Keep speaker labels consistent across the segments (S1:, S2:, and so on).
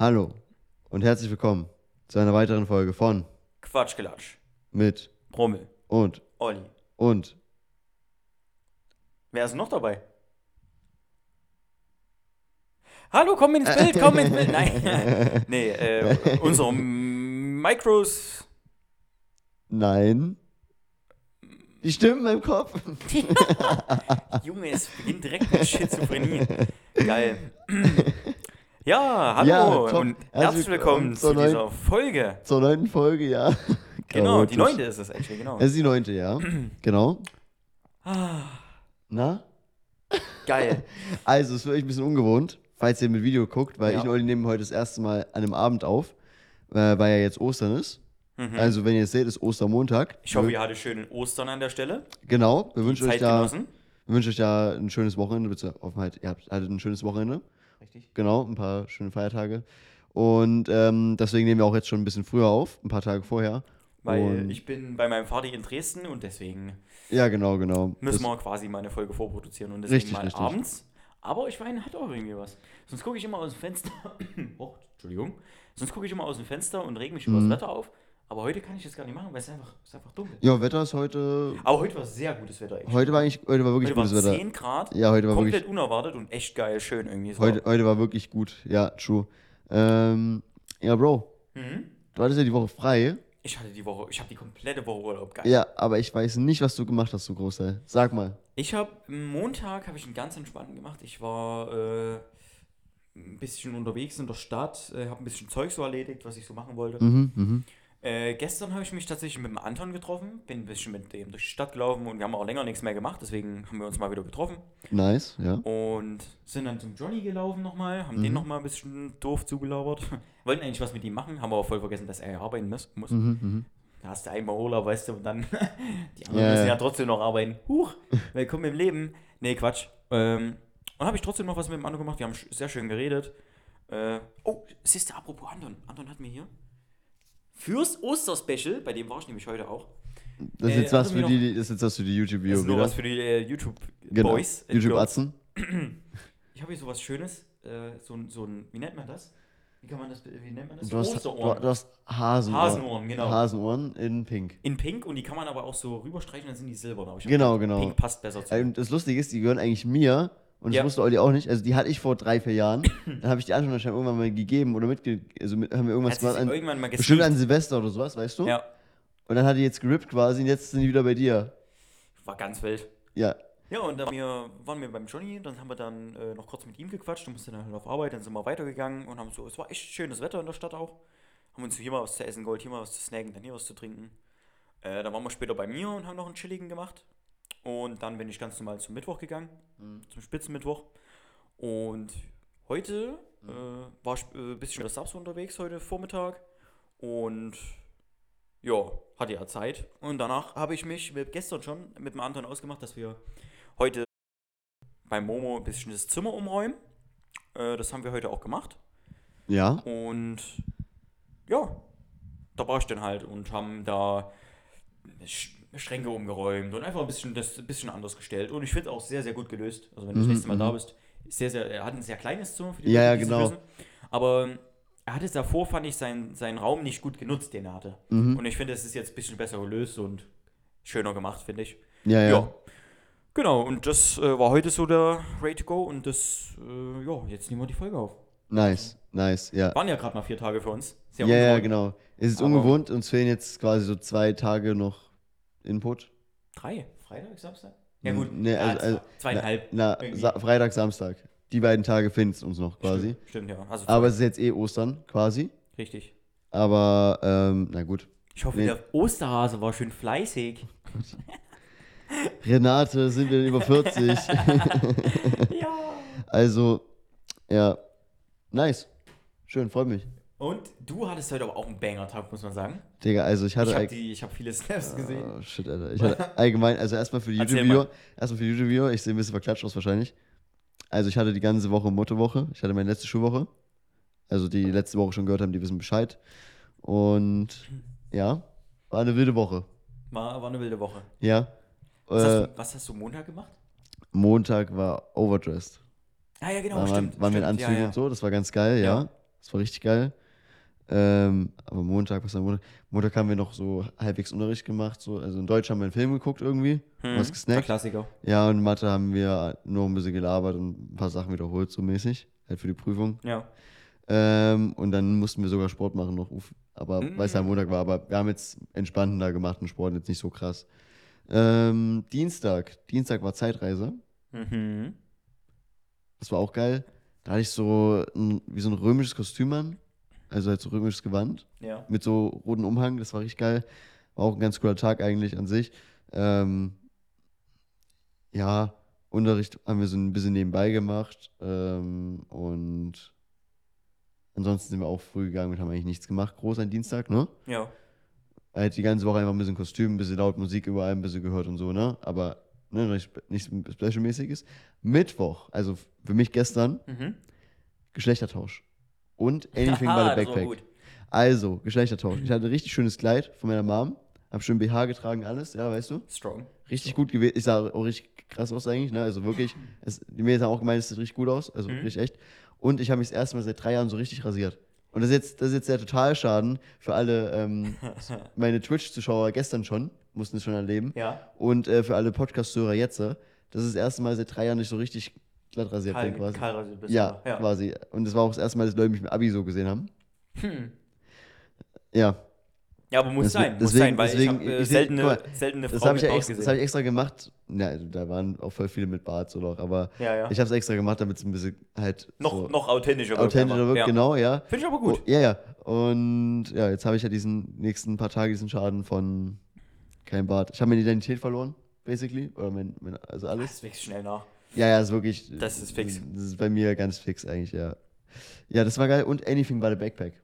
S1: Hallo und herzlich willkommen zu einer weiteren Folge von
S2: Quatschgelatsch.
S1: mit
S2: Brummel.
S1: und
S2: Olli.
S1: und
S2: Wer ist noch dabei? Hallo, komm ins Bild, komm ins Bild. Nein. nee, äh, unsere Micros.
S1: nein. Die Stimmen im Kopf.
S2: Junge, es beginnt direkt mit Schizophrenie. Geil. Ja, hallo
S1: Ja, top.
S2: und
S1: Herzlich
S2: willkommen
S1: willkommen
S2: zu
S1: zur neuen-
S2: dieser Folge.
S1: Zur neunten Folge, ja.
S2: Genau, die neunte ist es actually, genau.
S1: Es ist die neunte, ja. genau.
S2: Ah,
S1: Na?
S2: Geil.
S1: Also, es ist wirklich ein bisschen ungewohnt, falls ihr mit Video guckt, weil
S2: Ja.
S1: ich und Olli nehmen heute das erste Mal an einem Abend auf, äh, weil ja jetzt Ostern ist. Also, wenn ihr es seht, ist Ostermontag.
S2: Mhm. Ich hoffe, ihr hattet schönen Ostern an der Stelle.
S1: Genau, wir wünschen euch da
S2: genossen.
S1: Wir wünschen euch da ein schönes Wochenende. Bitte hoffen halt, ihr habt, hattet ein schönes Wochenende.
S2: Richtig.
S1: Genau, ein paar schöne Feiertage. Und ähm, deswegen nehmen wir auch jetzt schon ein bisschen früher auf, ein paar Tage vorher.
S2: Weil
S1: und,
S2: ich bin bei meinem Vater in Dresden und deswegen
S1: Ja, genau, genau.
S2: müssen
S1: Das-
S2: wir quasi mal eine Folge vorproduzieren und deswegen
S1: Richtig,
S2: mal
S1: richtig.
S2: abends. Aber ich meine, hat auch irgendwie was. Sonst gucke ich immer aus dem Fenster. oh, Entschuldigung. Sonst gucke ich immer aus dem Fenster und reg mich über
S1: Mhm.
S2: das Wetter auf. Aber heute kann ich das gar nicht machen, weil es einfach, es ist einfach dunkel.
S1: Ja, Wetter ist heute.
S2: Aber heute war sehr gutes Wetter. Echt.
S1: Heute war eigentlich, heute war wirklich
S2: Heute war
S1: gutes Wetter.
S2: 10 Grad.
S1: Ja, heute war
S2: komplett
S1: wirklich.
S2: unerwartet und echt geil, schön irgendwie. War-
S1: Heute, heute war wirklich gut. Ja, true. Ähm, ja, Bro,
S2: Mhm.
S1: du hattest ja die Woche frei.
S2: Ich hatte die Woche, ich habe die komplette Woche Urlaub geil.
S1: Ja, aber ich weiß nicht, was du gemacht hast, du Großteil. Sag mal.
S2: Ich habe Montag habe ich einen ganz entspannten gemacht. Ich war äh, ein bisschen unterwegs in der Stadt, äh, habe ein bisschen Zeug so erledigt, was ich so machen wollte.
S1: Mhm, mhm.
S2: Äh, gestern habe ich mich tatsächlich mit dem Anton getroffen, bin ein bisschen mit dem durch die Stadt gelaufen und wir haben auch länger nichts mehr gemacht, deswegen haben wir uns mal wieder getroffen
S1: Nice, ja.
S2: und sind dann zum Johnny gelaufen nochmal, haben
S1: Mhm.
S2: den nochmal ein bisschen doof zugelabert. Wollten eigentlich was mit ihm machen, haben aber voll vergessen, dass er ja arbeiten muss.
S1: Mhm, mhm.
S2: Da hast du einmal Urlaub, weißt du, und dann die anderen
S1: Ja,
S2: müssen
S1: ja.
S2: trotzdem noch arbeiten. Huch, willkommen im Leben. Nee, Quatsch. Ähm, und habe ich trotzdem noch was mit dem Anton gemacht. Wir haben sehr schön geredet. Äh, oh, siehst du, apropos Anton. Anton hat mir hier fürs Osterspecial, bei dem war ich nämlich heute auch.
S1: Das ist
S2: Äh,
S1: jetzt was für die, das ist jetzt was für die
S2: Das
S1: YouTube-Video
S2: ist nur was für die äh, YouTube-Boys.
S1: Genau.
S2: Girls.
S1: YouTube-Atzen.
S2: Ich habe hier sowas Schönes. Äh, so, ein- so ein, wie nennt man das? Wie kann man das, wie nennt man das?
S1: Du hast,
S2: Osterohren.
S1: du hast Hasenohren.
S2: Hasenohren, genau.
S1: Hasenohren in Pink.
S2: In Pink und die kann man aber auch so rüberstreichen, dann sind die silbern.
S1: Genau, genau.
S2: Pink passt besser zu.
S1: Äh, Und das Lustige ist, die gehören eigentlich mir. Und
S2: Ja.
S1: das wusste Olli auch nicht. Also die hatte ich vor drei, vier Jahren. Dann habe ich die anscheinend irgendwann mal gegeben oder mitge... Also mit, haben wir irgendwas gemacht. An,
S2: irgendwann mal
S1: bestimmt an. Silvester oder sowas, weißt du?
S2: Ja,
S1: Und dann hat die jetzt gerippt quasi und jetzt sind die wieder bei dir.
S2: war ganz wild.
S1: Ja.
S2: Ja, und dann wir, waren wir beim Johnny, dann haben wir dann äh, noch kurz mit ihm gequatscht und mussten dann halt auf Arbeit, dann sind wir weitergegangen und haben so, es war echt schönes Wetter in der Stadt auch. Haben uns hier mal was zu essen geholt, hier mal was zu snacken, dann hier was zu trinken. Äh, dann waren wir später bei mir und haben noch einen chilligen gemacht. Und dann bin ich ganz normal zum Mittwoch gegangen, zum Spitzenmittwoch. Und heute äh, war ich äh, ein bisschen mit der Subs unterwegs, heute Vormittag. Und ja, hatte ja Zeit. Und danach habe ich mich gestern schon mit dem Anton ausgemacht, dass wir heute beim Momo ein bisschen das Zimmer umräumen. Äh, das haben wir heute auch gemacht.
S1: Ja.
S2: Und ja, da war ich dann halt und haben da Schränke umgeräumt und einfach ein bisschen das ein bisschen anders gestellt. Und ich finde es auch sehr, sehr gut gelöst. Also wenn du das
S1: Mhm,
S2: nächste Mal
S1: mhm.
S2: da bist, ist sehr, sehr, er hat ein sehr kleines Zimmer für die
S1: Ja, ja,
S2: die es
S1: genau.
S2: wissen. Aber er hatte davor, fand ich, seinen, seinen Raum nicht gut genutzt, den er hatte.
S1: Mhm.
S2: Und ich finde, es ist jetzt ein bisschen besser gelöst und schöner gemacht, finde ich.
S1: Ja, ja.
S2: Ja. Genau, und das äh, war heute so der Ready to Go und das, äh, ja, jetzt nehmen wir die Folge auf.
S1: Nice, nice, ja.
S2: Waren ja gerade mal vier Tage für uns. Sehr
S1: Ja, ja, genau. Es ist
S2: Aber-
S1: ungewohnt, uns fehlen jetzt quasi so zwei Tage noch Input.
S2: Drei? Freitag, Samstag? Ja, gut.
S1: Nee,
S2: ja,
S1: also, also,
S2: zwei- zweieinhalb.
S1: Na, na. Sa Freitag, Samstag. Die beiden Tage finden es uns noch quasi.
S2: Stimmt, stimmt, ja. Also
S1: Aber es ist jetzt eh Ostern quasi.
S2: richtig.
S1: Aber, ähm, na gut.
S2: Ich hoffe,
S1: Nee.
S2: der Osterhase war schön fleißig.
S1: Renate, sind wir denn über 40?
S2: ja.
S1: also, ja. Nice. Schön, freut mich.
S2: Und du hattest heute aber auch einen Banger-Tag, muss man sagen.
S1: Digga, also ich hatte
S2: Ich habe hab viele Snaps gesehen.
S1: Oh, shit, Alter. Ich hatte allgemein, also erstmal für die YouTube-Video, erstmal für die YouTube-Video, ich sehe ein bisschen verklatscht aus wahrscheinlich. Also ich hatte die ganze Woche Mottowoche, ich hatte meine letzte Schulwoche. Also die letzte Woche schon gehört haben, die wissen Bescheid. Und ja, war eine wilde Woche.
S2: War, war eine wilde Woche.
S1: Ja.
S2: Was,
S1: Äh,
S2: hast, du, was hast du Montag gemacht?
S1: Montag war overdressed.
S2: Ah ja, genau,
S1: waren,
S2: stimmt.
S1: waren wir in Anzügen
S2: ja, ja.
S1: und so, das war ganz geil, ja.
S2: Ja.
S1: Das war richtig geil. Ähm, aber Montag, was war Montag? Montag haben wir noch so halbwegs Unterricht gemacht. So. Also in Deutsch haben wir einen Film geguckt irgendwie,
S2: Hm,
S1: was
S2: der
S1: gesnackt.
S2: Klassiker.
S1: Ja, und in Mathe haben wir nur ein bisschen gelabert und ein paar Sachen wiederholt, so mäßig. Halt für die Prüfung.
S2: Ja.
S1: Ähm, und dann mussten wir sogar Sport machen noch. Aber
S2: Mm.
S1: weil es ja Montag war, aber wir haben jetzt entspannten da gemacht und Sport jetzt nicht so krass. Ähm, Dienstag. Dienstag war Zeitreise.
S2: Mhm.
S1: Das war auch geil. Da hatte ich so ein, wie so ein römisches Kostüm an. Also halt so römisches Gewand.
S2: Ja.
S1: Mit so roten Umhang. Das war richtig geil. War auch ein ganz cooler Tag eigentlich an sich. Ähm, ja, Unterricht haben wir so ein bisschen nebenbei gemacht. Ähm, und ansonsten sind wir auch früh gegangen und haben eigentlich nichts gemacht. Groß an Dienstag, ne?
S2: Ja.
S1: Halt die ganze Woche einfach ein bisschen Kostüm, ein bisschen laut Musik überall, ein bisschen gehört und so, ne? Aber ne, nicht, nichts Specialmäßiges. Mittwoch, also für mich gestern,
S2: Mhm.
S1: Geschlechtertausch. Und Anything
S2: Haha,
S1: but a Backpack. Also, Geschlechtertausch. Ich hatte ein richtig schönes Kleid von meiner Mom. Hab schön BH getragen, alles, ja, weißt du?
S2: Strong.
S1: Richtig gut gewesen. Ich sah auch richtig krass aus eigentlich, ne? Also wirklich, es, die Mädels haben auch gemeint, es sieht richtig gut aus. Also
S2: Mhm.
S1: richtig echt. Und ich habe mich das erste Mal seit drei Jahren so richtig rasiert. Und das ist jetzt, das ist jetzt der Totalschaden für alle ähm, meine Twitch-Zuschauer gestern schon, mussten es schon erleben.
S2: Ja.
S1: Und äh, für alle Podcast-Hörer jetzt. Das ist das erste Mal seit drei Jahren nicht so richtig glatt rasiert bin, quasi.
S2: Karl rasiert bist
S1: ja,
S2: ja.
S1: quasi. Und das war auch das erste Mal, dass Leute mich mit Abi so gesehen haben.
S2: Hm.
S1: Ja,
S2: Ja, aber muss
S1: Deswegen-
S2: sein. Muss
S1: deswegen-
S2: sein, weil
S1: deswegen-
S2: ich habe äh, seltene,
S1: mal,
S2: seltene
S1: das
S2: Frau
S1: habe ich, ja
S2: mit
S1: extra,
S2: Bart
S1: das hab ich extra gemacht. Ja, da waren auch voll viele mit Bart so noch, aber
S2: Ja, ja.
S1: ich habe es extra gemacht, damit es ein bisschen halt
S2: noch,
S1: so
S2: noch authentischer wird.
S1: authentischer
S2: ja.
S1: genau, ja.
S2: Finde ich aber gut.
S1: Oh, ja, ja. Und ja, jetzt habe ich ja diesen nächsten paar Tage diesen Schaden von kein Bart. Ich habe meine Identität verloren, basically. Oder mein, mein, also alles.
S2: Das wächst schnell nach.
S1: Ja, ja, ist wirklich.
S2: Das ist fix.
S1: Das ist bei mir ganz fix eigentlich, ja. Ja, das war geil. Und Anything by the Backpack.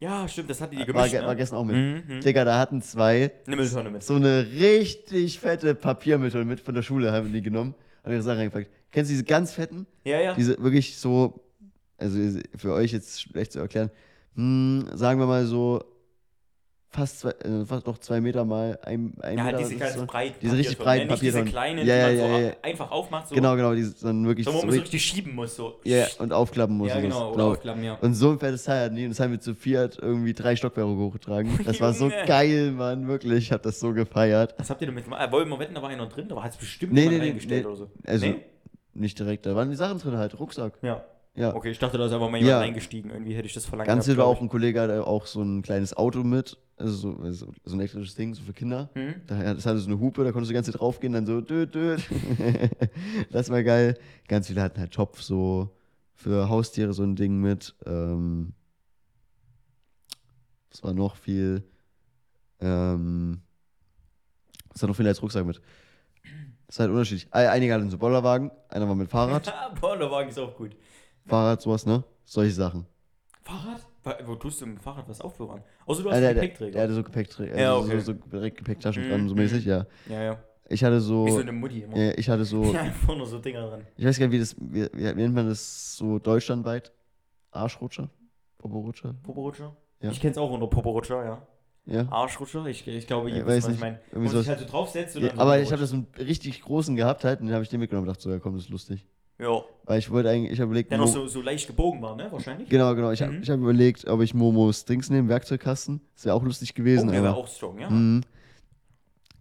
S2: Ja, stimmt, das hatte die
S1: War,
S2: gemischt.
S1: ge-
S2: ne?
S1: war gestern auch mit.
S2: Mhm, mhm.
S1: Digga, da hatten zwei
S2: Eine Mülltonne mit.
S1: so eine richtig fette Papiermittel mit von der Schule haben die genommen. Haben ihre Sachen reingepackt. Kennst du diese ganz fetten?
S2: Ja, ja.
S1: Diese wirklich so, also für euch jetzt schlecht zu erklären, hm, sagen wir mal so fast, zwei, äh, fast noch zwei Meter mal ein, ein
S2: ja, halt
S1: Meter.
S2: diese ganz
S1: so,
S2: breiten
S1: diese richtig
S2: Papiertonnen,
S1: breiten
S2: ne? Nicht diese kleinen,
S1: Ja,
S2: die
S1: ja,
S2: man
S1: ja,
S2: so einfach aufmacht. So.
S1: Genau, genau, die dann wirklich
S2: So,
S1: so,
S2: wo man so
S1: richtig,
S2: schieben muss. So.
S1: ja, und aufklappen muss.
S2: ja
S1: und
S2: genau.
S1: glaub-
S2: aufklappen, ja.
S1: Und so ein fettes Teil hatten die und das haben wir zu Fiat irgendwie drei Stockwerke hochgetragen. Das war so geil, Mann, wirklich. Ich hab das so gefeiert.
S2: Was habt ihr damit gemacht? Ah, wollen wir wetten, da war einer drin? Da war es bestimmt
S1: Nee, nee,
S2: reingestellt
S1: nee.
S2: oder so.
S1: Also,
S2: nee?
S1: nicht direkt, da waren die Sachen drin halt, Rucksack.
S2: Ja.
S1: Ja.
S2: Okay, ich dachte, da ist aber mal jemand
S1: Ja.
S2: reingestiegen. Irgendwie hätte ich das verlangt.
S1: Ganz
S2: gehabt,
S1: war auch ein Kollege, der auch so ein kleines Auto mit, also so, also so ein elektrisches Ding, so für Kinder.
S2: ich. Hm?
S1: Da, das hatte so eine Hupe, da konntest du die ganze Zeit draufgehen, dann so, död, död. das war geil. Ganz viele hatten halt Topf, so für Haustiere so ein Ding mit. Ähm, was war noch viel? Ähm, was hat noch viel als Rucksack mit? Das ist halt unterschiedlich. Ei- Einige hatten so Bollerwagen, einer war mit Fahrrad.
S2: Bollerwagen ist auch gut.
S1: Fahrrad, sowas, ne? Solche Sachen.
S2: Fahrrad? Wo tust du im Fahrrad was aufbewahren? Außer du hast
S1: der,
S2: einen
S1: der,
S2: Gepäckträger.
S1: der hatte so Gepäckträger,
S2: Ja,
S1: also
S2: okay.
S1: so, so direkt Gepäcktaschen
S2: Mhm,
S1: dran, so
S2: mhm.
S1: mäßig, ja.
S2: ja, ja.
S1: Ich hatte
S2: Wie so
S1: so,
S2: eine Mutti immer.
S1: ja, ich hatte so,
S2: Ja, einfach nur so Dinger dran.
S1: ich weiß gar nicht, wie das, wie, wie nennt man das so deutschlandweit? Arschrutscher? Poporutscher?
S2: Poporutscher?
S1: Ja.
S2: Ich kenn's auch unter Poporutscher, ja.
S1: Ja.
S2: Arschrutscher? Ich, ich glaube, ihr
S1: Ja,
S2: wisst,
S1: weiß
S2: was ich meine. Wo sich
S1: sowas.
S2: halt so draufsetzt
S1: ja
S2: so
S1: aber ich habe das einen richtig großen gehabt halt, und den habe ich den mitgenommen und dachte so, ja komm, das ist lustig.
S2: Ja.
S1: Weil ich wollte eigentlich, ich habe überlegt,
S2: Der noch so, so leicht gebogen war, ne? Wahrscheinlich.
S1: genau, genau, ich habe
S2: Mhm.
S1: ich hab überlegt, ob ich Momos Dings nehme, Werkzeugkasten. Das wäre auch lustig gewesen,
S2: Oh, der war
S1: aber
S2: auch strong, ja.
S1: Mhm.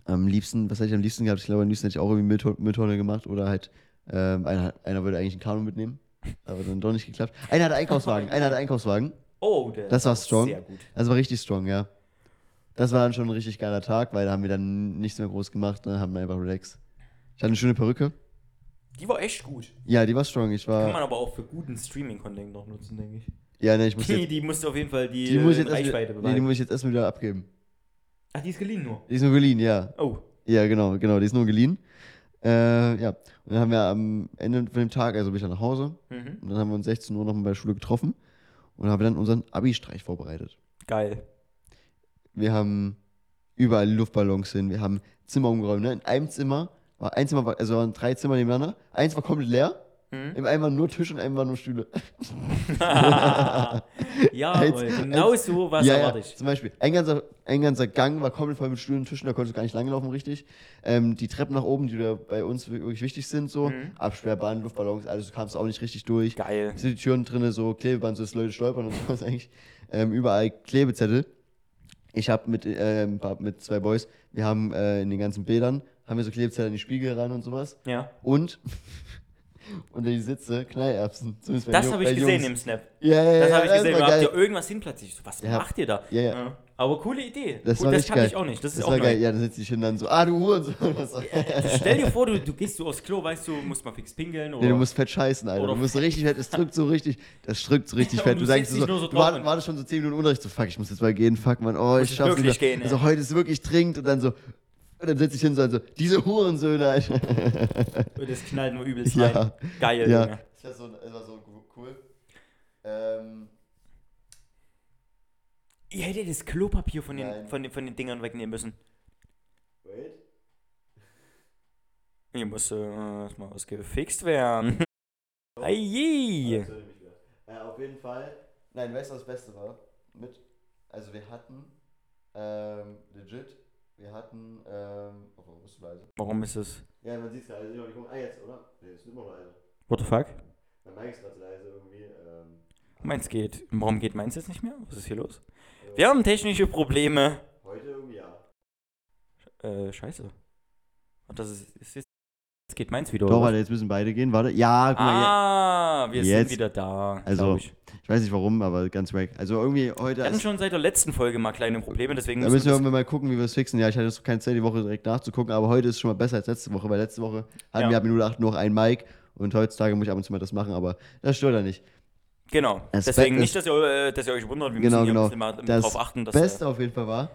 S1: Am liebsten, was hätte ich am liebsten gehabt? Ich glaube, am liebsten hätte ich auch irgendwie Mülltonne, gemacht oder halt, ähm, einer, einer wollte eigentlich einen Kanu mitnehmen, aber dann doch nicht geklappt. Einer hatte Einkaufswagen, einer hatte Einkaufswagen.
S2: Oh, der
S1: Das war strong.
S2: Sehr gut.
S1: Das war richtig strong, ja. Das war dann schon ein richtig geiler Tag, weil da haben wir dann nichts mehr groß gemacht, dann haben wir einfach relaxed. Ich hatte eine schöne Perücke.
S2: Die war echt gut.
S1: Ja, die war strong. Ich
S2: Kann
S1: war,
S2: man aber auch für guten Streaming-Content noch nutzen, denke ich.
S1: ja, ne, ich muss
S2: Die,
S1: jetzt,
S2: die musst du auf jeden Fall die,
S1: die muss
S2: äh,
S1: jetzt erst,
S2: Reichweite
S1: wieder- nee, die muss ich jetzt erstmal wieder abgeben.
S2: Ach, die ist geliehen nur.
S1: Die ist nur geliehen, ja.
S2: Oh.
S1: Ja, genau, genau, die ist nur geliehen. Äh, ja, und dann haben wir am Ende von dem Tag, also bin ich dann nach Hause,
S2: Mhm.
S1: und dann haben wir uns 16 Uhr nochmal bei der Schule getroffen und haben dann unseren Abi-Streich vorbereitet.
S2: Geil.
S1: Wir haben überall Luftballons hin, wir haben Zimmer umgeräumt. Ne? In einem Zimmer war ein Zimmer, war, also waren drei Zimmer nebeneinander, eins war komplett leer,
S2: Mhm.
S1: Im einen waren nur Tisch und einem waren nur Stühle.
S2: ja, Roy, genau
S1: als-
S2: so was
S1: ja,
S2: erwarte
S1: ja. Zum Beispiel, ein ganzer, ein ganzer Gang war komplett voll mit Stühlen und Tischen, da konntest du gar nicht langlaufen richtig. Ähm, die Treppen nach oben, die da bei uns wirklich wichtig sind, so.
S2: Mhm.
S1: Absperrband, Luftballons, alles, du kamst auch nicht richtig durch.
S2: Geil.
S1: sind die Türen drin, so Klebeband, so dass Leute stolpern und sowas eigentlich. Ähm, überall Klebezettel. Ich habe mit, paar- mit zwei Boys, wir haben äh, in den ganzen Bädern, haben wir so Klebezettel in die Spiegel ran und sowas.
S2: Ja.
S1: Und unter die Sitze Knallerbsen. Zumindest
S2: Das habe ich gesehen
S1: Jungs.
S2: im Snap.
S1: Ja, ja, ja.
S2: Das habe ich
S1: das
S2: gesehen.
S1: war
S2: Habt
S1: geil.
S2: ihr irgendwas hinplatziert? Ich so, was
S1: Ja.
S2: macht ihr da?
S1: Ja, ja.
S2: Aber coole Idee.
S1: Das war
S2: das
S1: geil.
S2: ich auch nicht. Das ist
S1: Das
S2: auch
S1: war geil.
S2: neu.
S1: Ja, dann sitzt die hin dann so, ah, du Hurensohn. So.
S2: Also stell dir vor, du, du gehst so aufs Klo, weißt du, musst mal fix pinkeln oder.
S1: Nee, du musst fett scheißen, Alter. Du musst richtig fett, es drückt so richtig, das drückt so richtig fett.
S2: du
S1: Du denkst so,
S2: so
S1: du
S2: und-
S1: wartest schon so 10 Minuten Unterricht, so fuck, ich muss jetzt mal gehen, fuck, man, oh, ich schaff's nicht
S2: gehen,
S1: Also heute ist wirklich dringend und dann so, und dann setz ich hin so, also, diese Hurensöhne, Alter.
S2: Und das knallt nur übelst
S1: Ja.
S2: rein. Geil,
S1: Ja.
S2: Junge.
S1: Das war so, das war so cool. Ähm,
S2: Ihr hättet das Klopapier von den,
S1: Nein.
S2: von, den, von den Dingern wegnehmen müssen.
S1: wait.
S2: Hier muss äh, erstmal was gefixt werden. Aye.
S1: Äh, auf jeden Fall. Nein, weißt du, was das Beste war? Mit, also wir hatten, ähm, legit, wir hatten, ähm, oh, warum bist du leise?
S2: Warum ist es?
S1: Ja, man sieht es gerade, die kommen, ah, jetzt, oder? Nee, ist immer noch leise.
S2: What the fuck?
S1: Mein Mic ist gerade leise irgendwie, ähm,
S2: Meins geht. Warum geht meins jetzt nicht mehr? Was ist hier los? Wir haben technische Probleme.
S1: heute irgendwie ja.
S2: Äh, scheiße. Und das ist, ist jetzt geht meins wieder.
S1: Doch, warte, jetzt müssen beide gehen, warte. Ja, guck mal,
S2: Ah, wir
S1: Jetzt.
S2: sind wieder da.
S1: Also,
S2: ich.
S1: ich weiß nicht warum, aber ganz wack. Also irgendwie heute,
S2: Wir hatten schon seit der letzten Folge mal kleine Probleme, deswegen
S1: da müssen wir
S2: das-
S1: irgendwann mal gucken, wie wir es fixen. Ja, ich hatte jetzt keine Zeit, die Woche direkt nachzugucken, aber heute ist schon mal besser als letzte Woche, weil letzte Woche hatten
S2: Ja.
S1: wir ab Minute 8 nur noch ein Mic und heutzutage muss ich ab und zu mal das machen, aber das stört ja nicht.
S2: Genau.
S1: Das
S2: Deswegen nicht, dass ihr, äh, dass ihr euch wundert. Wir
S1: Genau,
S2: müssen hier
S1: genau.
S2: ein bisschen mal
S1: Das
S2: drauf achten, dass.
S1: Beste auf jeden Fall war,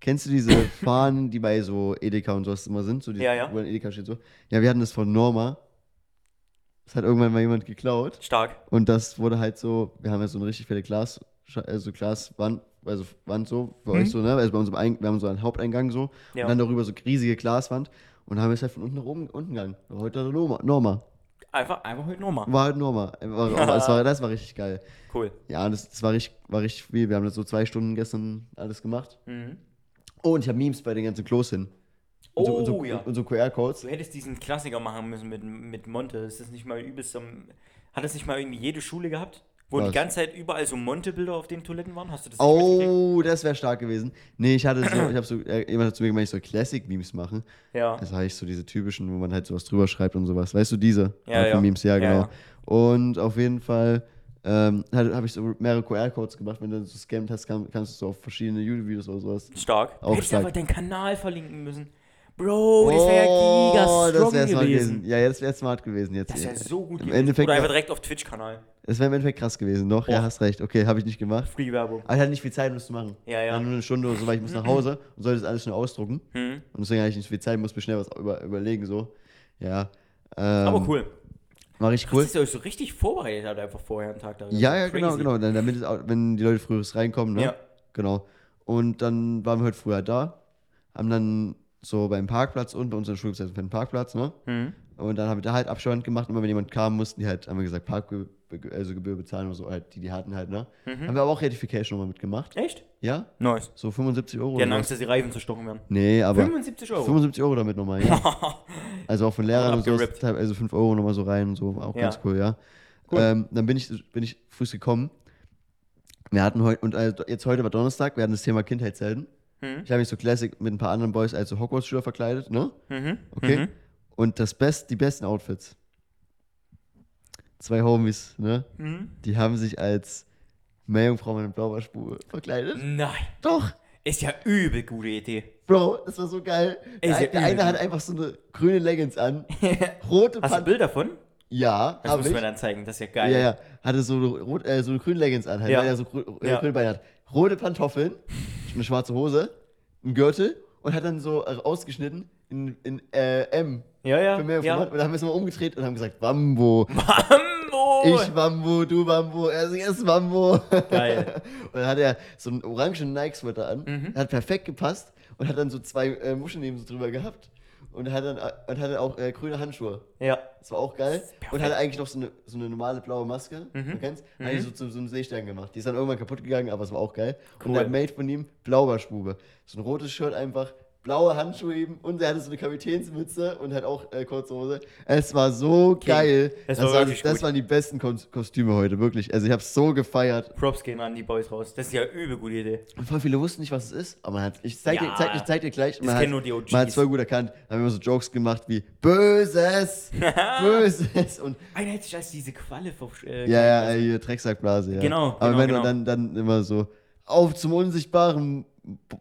S1: kennst du diese Fahnen, die bei so Edeka und sowas immer sind? So die,
S2: Ja, ja.
S1: Wo ein Edeka steht so. Ja, wir hatten das von Norma. Das hat irgendwann mal jemand geklaut.
S2: Stark.
S1: Und das wurde halt so, wir haben ja so eine richtig fette Glas, also Glaswand, also Wand so, für
S2: Mhm.
S1: euch so, ne? Also bei uns im Ein, wir haben so einen Haupteingang so.
S2: Ja.
S1: Und dann darüber so riesige Glaswand. Und dann haben wir es halt von unten nach oben unten gegangen. Heute Norma. Norma.
S2: Einfach, einfach heute nochmal.
S1: War halt Norma. War, das, war, das war richtig geil.
S2: Cool.
S1: Ja, das, das war, richtig, war richtig viel. Wir haben das so zwei Stunden gestern alles gemacht.
S2: Mhm.
S1: Oh, und ich habe Memes bei den ganzen Klos hin. Und so,
S2: Oh,
S1: und so,
S2: ja.
S1: Und so QR-Codes.
S2: Du hättest diesen Klassiker machen müssen mit, mit Monte. Ist das nicht mal übelst am. Hat das nicht mal irgendwie jede Schule gehabt? Wo
S1: Was?
S2: die ganze Zeit überall so Monte-Bilder auf den Toiletten waren? Hast du das?
S1: Oh, das wäre stark gewesen. Nee, ich hatte so, ich habe so, äh, jemand hat zu mir gemeint, ich soll Classic-Memes machen.
S2: Ja.
S1: Habe ich so diese typischen, wo man halt sowas drüber schreibt und sowas. Weißt du, diese?
S2: Ja, ja.
S1: Memes, ja,
S2: Ja,
S1: genau.
S2: ja.
S1: Und auf jeden Fall ähm, habe ich so mehrere QR-Codes gemacht. Wenn du so scammt hast, kann, kannst du so auf verschiedene YouTube-Videos oder sowas.
S2: Stark.
S1: Auch
S2: hättest
S1: stark.
S2: einfach deinen Kanal verlinken müssen. Bro, das wäre ja giga
S1: Oh, das
S2: strong
S1: wäre smart
S2: gewesen.
S1: gewesen. Ja, das wäre smart gewesen jetzt.
S2: Das wäre so gut
S1: Im
S2: gewesen. Oder einfach direkt auf Twitch-Kanal.
S1: Das wäre im Endeffekt krass gewesen. Doch, ja,
S2: Boah.
S1: hast recht. Okay, habe ich nicht gemacht.
S2: Free-Werbung.
S1: Aber ich hatte nicht viel Zeit, um das zu machen.
S2: Ja, ja.
S1: Dann nur eine Stunde oder so, weil ich muss nach Hause und sollte das alles schnell ausdrucken.
S2: Hm.
S1: Und deswegen hatte ich nicht viel Zeit, muss mir schnell was über, überlegen, so. Ja. Ähm,
S2: Aber cool.
S1: War richtig
S2: Cool. Dass ihr euch so richtig vorbereitet habt, einfach vorher einen Tag darüber.
S1: Ja, ja,
S2: Crazy.
S1: genau, genau. Dann, damit es auch, wenn die Leute früher reinkommen, ne?
S2: Ja.
S1: Genau. Und dann waren wir heute früher da, haben dann so beim Parkplatz und bei unserer Schule einen Parkplatz, ne?
S2: Hm.
S1: Und dann haben wir da halt Abstand gemacht. Immer wenn jemand kam, mussten die halt, haben wir gesagt, Parkgebühr also Gebühr bezahlen oder so, halt, die die hatten halt, ne?
S2: Mhm.
S1: Haben wir aber auch Ratification nochmal mitgemacht.
S2: Echt?
S1: Ja?
S2: Nice.
S1: So 75 Euro.
S2: Die hatten Angst, dass die Reifen zerstochen werden.
S1: Nee, aber
S2: 75 Euro.
S1: 75 Euro damit nochmal, ja. Also auch von Lehrern und so, also 5 Euro nochmal so rein und so, auch
S2: Ja.
S1: ganz cool, ja.
S2: Cool.
S1: Ähm, dann bin ich, bin ich früh gekommen. Wir hatten heute, und äh, jetzt heute war Donnerstag, wir hatten das Thema Kindheitshelden.
S2: Mhm.
S1: Ich habe mich so Classic mit ein paar anderen Boys als so Hogwarts-Schüler verkleidet, ne?
S2: Mhm.
S1: Okay.
S2: Mhm.
S1: Und das Best, die besten Outfits. Zwei Homies, ne?
S2: Mhm.
S1: Die haben sich als Meerjungfrau mit einem Blaubarschspur verkleidet.
S2: Nein.
S1: Doch!
S2: Ist ja übel gute Idee.
S1: Bro, das war so geil. Der,
S2: Ist ja
S1: der eine hat einfach so eine grüne Leggings an, rote
S2: Hast du ein Bild davon?
S1: Ja,
S2: Das du mir dann zeigen, das ist ja geil.
S1: Ja, ja. Hatte so eine, rot, äh, so eine grüne Leggings an, halt,
S2: Ja.
S1: weil er so grü äh,
S2: Ja.
S1: grüne Beine hat. Rote Pantoffeln, eine schwarze Hose, ein Gürtel und hat dann so äh, ausgeschnitten in, in äh, M.
S2: Ja, ja.
S1: Für
S2: ja.
S1: Und dann haben wir es mal umgedreht und haben gesagt, Wambo.
S2: Mambo!
S1: Ich Wambo, du Wambo, er ist Wambo.
S2: Geil.
S1: Und dann hat er so einen orangen Nike-Sweater an,
S2: Mhm.
S1: hat perfekt gepasst und hat dann so zwei äh, Muscheln neben so drüber gehabt. und hatte, dann, und hatte auch äh, grüne Handschuhe.
S2: Ja.
S1: Das war auch geil. Und hatte eigentlich noch so eine, so eine normale blaue Maske.
S2: Mhm.
S1: Du kennst? Hatte ich so zu so einem Seestern gemacht. Die ist dann irgendwann kaputt gegangen, aber es war auch geil. Und
S2: Cool.
S1: der Mate von ihm, Blaubarschbube. So ein rotes Shirt einfach, blaue Handschuhe eben und er hatte so eine Kapitänsmütze und hat auch äh, kurze Hose. Es war so geil.
S2: Das
S1: Das,
S2: war
S1: war das waren die besten Kos Kostüme heute, wirklich. Also ich habe so gefeiert.
S2: Props gehen an die Boys raus. Das ist ja übel gute Idee.
S1: Und voll viele wussten nicht, was es ist, aber man hat, ich zeig, dir,
S2: Ja.
S1: zeig, ich zeig dir gleich.
S2: Das
S1: Man
S2: kennen
S1: hat,
S2: nur die OGs.
S1: man hat es voll gut erkannt. Da haben wir so Jokes gemacht wie Böses, Böses und
S2: Einer hätte sich als diese Qualle äh,
S1: Ja, ja, hier Drecksackblase, ja.
S2: Genau,
S1: Aber
S2: genau,
S1: wenn
S2: genau.
S1: du dann, dann immer so auf zum unsichtbaren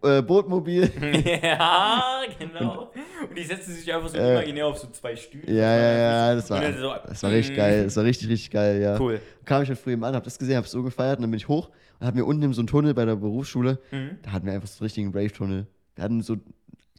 S1: äh, Bootmobil.
S2: ja, genau. Und die setzen sich einfach so
S1: Äh,
S2: imaginär auf so zwei Stühle.
S1: ja, ja, ja, das war,
S2: Und so,
S1: das war richtig
S2: mm.
S1: geil. Das war richtig, richtig geil, ja.
S2: Cool.
S1: Kam ich halt früh eben an, hab das gesehen, hab's so gefeiert und dann bin ich hoch und hatten wir unten in so einem Tunnel bei der Berufsschule,
S2: Mhm.
S1: da hatten wir einfach so einen richtigen Rave-Tunnel. Wir hatten so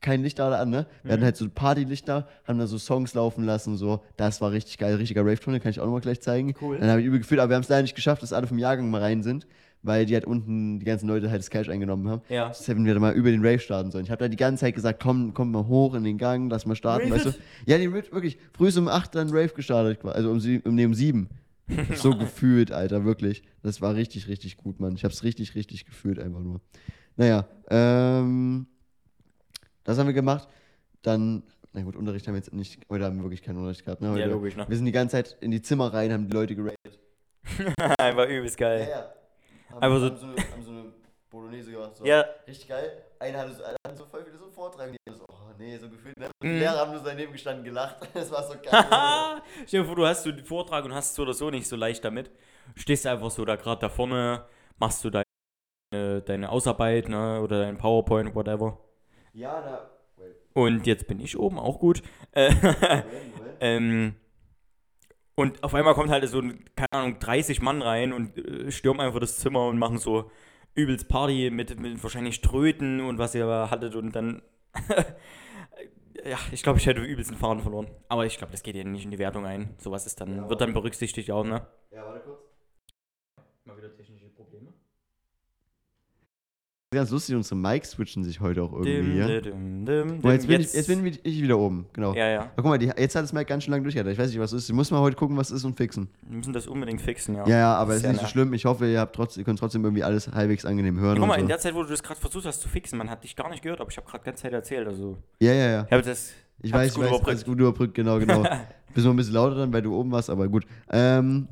S1: kein Licht da an, ne? Wir
S2: Mhm.
S1: hatten halt so Partylichter, haben da so Songs laufen lassen, so. Das war richtig geil, richtiger Rave-Tunnel, kann ich auch nochmal gleich zeigen.
S2: Cool.
S1: Dann habe ich übel gefühlt, aber wir haben es leider nicht geschafft, dass alle vom Jahrgang mal rein sind, weil die halt unten die ganzen Leute halt das Cash eingenommen haben.
S2: Ja.
S1: Das hätten wir dann mal über den Rave starten sollen. Ich habe da die ganze Zeit gesagt, komm, komm mal hoch in den Gang, lass mal starten, weißt du? Ja, die wirklich. Früh um 8 dann Rave gestartet, also um, um, nee, um 7. so gefühlt, Alter, wirklich. Das war richtig, richtig gut, Mann. Ich hab's richtig, richtig gefühlt einfach nur. Naja, ähm, das haben wir gemacht. Dann, na gut, Unterricht haben wir jetzt nicht, heute haben wir wirklich keinen Unterricht gehabt, ne? Heute,
S2: Ja, logisch, ne?
S1: Wir sind die ganze Zeit in die Zimmer rein, haben die Leute geratet.
S2: Einfach übelst geil.
S1: ja. Haben,
S2: Einfach so-
S1: haben, so eine, haben so eine Bolognese gemacht. So.
S2: Ja,
S1: Richtig geil. Einer hatte so, einer hatte so voll viele so Vortrag. Die haben so, oh nee, so gefühlt. Ne?
S2: Mhm.
S1: Die Lehrer haben nur daneben gestanden gelacht. Das war so geil.
S2: Stell dir vor, du hast so den Vortrag und hast so oder so nicht so leicht damit. Stehst einfach so da gerade da vorne, machst du deine, deine Ausarbeit, ne, oder dein PowerPoint, whatever.
S1: ja, da. Wait,
S2: Und jetzt bin ich oben, auch gut.
S1: Moment, Moment.
S2: ähm, und auf einmal kommt halt so, ein, keine Ahnung, 30 Mann rein und äh, stürmen einfach das Zimmer und machen so übelst Party mit, mit wahrscheinlich Tröten und was ihr hattet und dann. ja, ich glaube, ich hätte übelst einen Faden verloren. Aber ich glaube, das geht ja nicht in die Wertung ein. Sowas ist dann,
S1: Ja,
S2: wird dann berücksichtigt auch, ne?
S1: Ja, warte kurz.
S2: Mal wieder technische Probleme.
S1: Ganz lustig, unsere Mics switchen sich heute auch irgendwie. ja?
S2: dim, dim,
S1: Guck mal, jetzt, bin ich, jetzt bin ich wieder oben, genau.
S2: Ja, ja.
S1: Aber guck mal, die, jetzt hat das Mic ganz schön lang durchgehalten. Ich weiß nicht, was es ist. Ich muss mal heute gucken, was es ist und fixen.
S2: Wir müssen das unbedingt fixen, ja.
S1: Ja, ja, aber es ist
S2: ja
S1: nicht so schlimm. Ich hoffe, ihr, habt trotz, ihr könnt trotzdem irgendwie alles halbwegs angenehm hören.
S2: Guck
S1: und
S2: mal,
S1: so.
S2: in der Zeit, wo du das gerade versucht hast zu fixen, man hat dich gar nicht gehört, aber ich habe gerade ganz Zeit erzählt. Also,
S1: ja, ja, ja.
S2: ich habe das.
S1: Ich weiß, ich weiß,
S2: überbrückt.
S1: alles gut überbrückt, genau, genau. Bist noch ein bisschen lauter dann, weil du oben warst, aber gut. Ähm,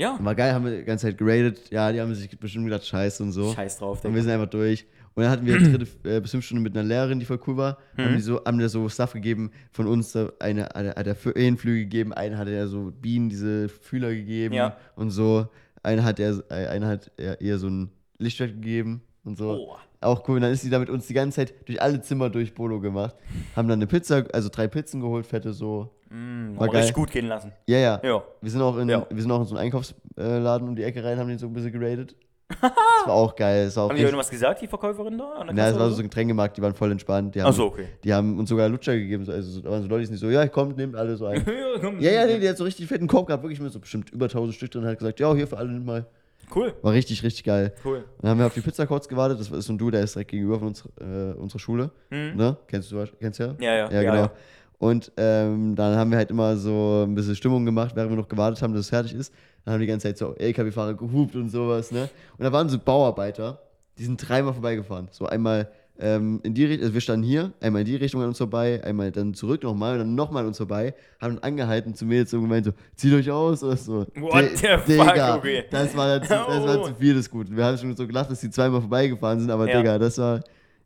S2: Ja.
S1: war geil, haben wir die ganze Zeit geradet. Ja, die haben sich bestimmt gedacht, scheiße und so.
S2: Scheiß drauf,
S1: Und wir
S2: Digga.
S1: sind einfach durch. Und dann hatten wir eine dritte äh, bis fünf Stunden mit einer Lehrerin, die voll cool war.
S2: Mhm.
S1: Haben die so, haben dir so Stuff gegeben von uns, eine, hat er Ferienflüge gegeben, einer hat er so Bienen, diese Fühler gegeben
S2: Ja.
S1: und so. Einer hat er, äh, einer hat er eher so ein Lichtschwert gegeben und so.
S2: Oh.
S1: Auch cool. Und dann ist sie da mit uns die ganze Zeit durch alle Zimmer durch Bolo gemacht. Haben dann eine Pizza, also drei Pizzen geholt, fette so.
S2: Mm,
S1: War
S2: richtig gut gehen lassen.
S1: Ja, ja.
S2: Ja.
S1: Wir sind auch in,
S2: Ja.
S1: wir sind auch in so einen Einkaufsladen um die Ecke rein, haben den so ein bisschen geradet. das war auch geil. Das war auch
S2: Haben die irgendwas gesagt, die Verkäuferin da? An
S1: na, es war so ein Getränkemarkt, die waren voll entspannt. Die haben,
S2: Achso, okay.
S1: die haben uns sogar Lutscher gegeben. so- Also so- da waren so Leute, die nicht so, ja, kommt, nehmt alle so ein.
S2: ja,
S1: ja, ja, nee, die hat so richtig fetten Korb gehabt, wirklich mit so bestimmt über 1000 Stück drin und hat gesagt, ja, hier für alle nimm mal.
S2: Cool,
S1: War richtig, richtig geil.
S2: cool.
S1: Dann haben wir auf die Pizza kurz gewartet. Das ist so ein Du, der ist direkt gegenüber von uns, äh, unserer Schule.
S2: Hm.
S1: Ne? Kennst du kennst ja?
S2: Ja, ja.
S1: Ja, genau. Und ähm, dann haben wir halt immer so ein bisschen Stimmung gemacht, während wir noch gewartet haben, dass es fertig ist. Dann haben die ganze Zeit so LKW-Fahrer gehupt und sowas, ne? Und da waren so Bauarbeiter, die sind dreimal vorbeigefahren. So einmal ähm, in die Richtung, also wir standen hier, einmal in die Richtung an uns vorbei, einmal dann zurück nochmal und dann nochmal an uns vorbei, haben uns angehalten zu mir jetzt so gemeint, so, zieht euch aus oder so.
S2: What
S1: Di-
S2: the fuck,
S1: Digga,
S2: okay.
S1: Das war, zu, das war
S2: Oh.
S1: zu viel des Guten. Wir haben schon so gelacht, dass die zweimal vorbeigefahren sind, aber
S2: Ja.
S1: Digga, das war,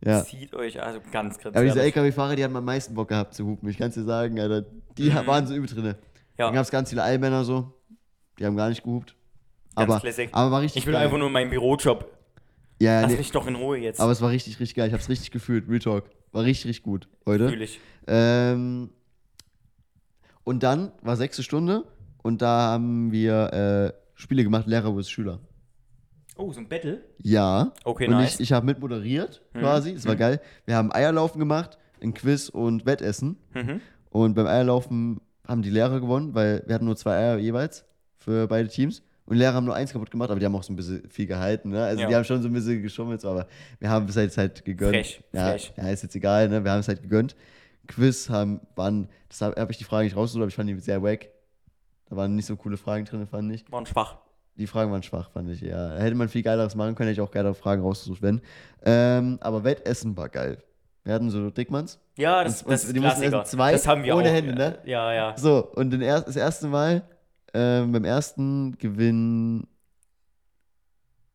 S1: ja.
S2: Zieht euch also ganz
S1: Aber diese. LKW-Fahrer, die hatten am meisten Bock gehabt zu hupen. Ich kann es dir sagen, Alter. Die
S2: Mhm.
S1: waren so übel drinne.
S2: Ja.
S1: Dann gab es ganz viele Allmänner so. Die haben gar nicht gehupt.
S2: Ganz
S1: Aber,
S2: classic.
S1: aber war richtig
S2: Ich will
S1: geil.
S2: einfach nur meinen Bürojob.
S1: Ja,
S2: Lass
S1: nee,
S2: mich doch in Ruhe jetzt.
S1: aber es war richtig, richtig geil. Ich hab's richtig gefühlt. Real Talk. War richtig, richtig gut heute.
S2: Fühl ich.
S1: Ähm, und dann war sechste Stunde und da haben wir äh, Spiele gemacht, Lehrer vs. Schüler.
S2: Oh, so ein Battle?
S1: Ja.
S2: Okay,
S1: und
S2: nice.
S1: ich, ich habe mit moderiert
S2: Mhm.
S1: quasi. Es war
S2: Mhm.
S1: geil. Wir haben Eierlaufen gemacht, ein Quiz und Wettessen.
S2: Mhm.
S1: Und beim Eierlaufen haben die Lehrer gewonnen, weil wir hatten nur zwei Eier jeweils für beide Teams. Und die Lehrer haben nur eins kaputt gemacht, aber die haben auch so ein bisschen viel gehalten. Ne? Also
S2: Ja.
S1: die haben schon so ein bisschen geschummelt, so, aber wir haben es halt, halt gegönnt.
S2: Frech,
S1: ja,
S2: frech.
S1: Ja, ist jetzt egal, ne? wir haben es halt gegönnt. Quiz haben, waren, das habe hab ich die Fragen nicht rausgesucht, aber ich fand die sehr wack. Da waren nicht so coole Fragen drin, fand ich.
S2: Waren schwach.
S1: Die Fragen waren schwach, fand ich, ja. Hätte man viel geileres machen können, hätte ich auch geilere Fragen rausgesucht, wenn. Ähm, aber Wettessen war geil. Wir hatten so Dickmanns.
S2: Ja, das,
S1: Und-
S2: das
S1: und
S2: ist
S1: die mussten essen zwei
S2: das haben wir
S1: ohne
S2: auch.
S1: Hände, ne?
S2: Ja, ja.
S1: So, und den er das erste Mal, ähm, beim ersten Gewinn,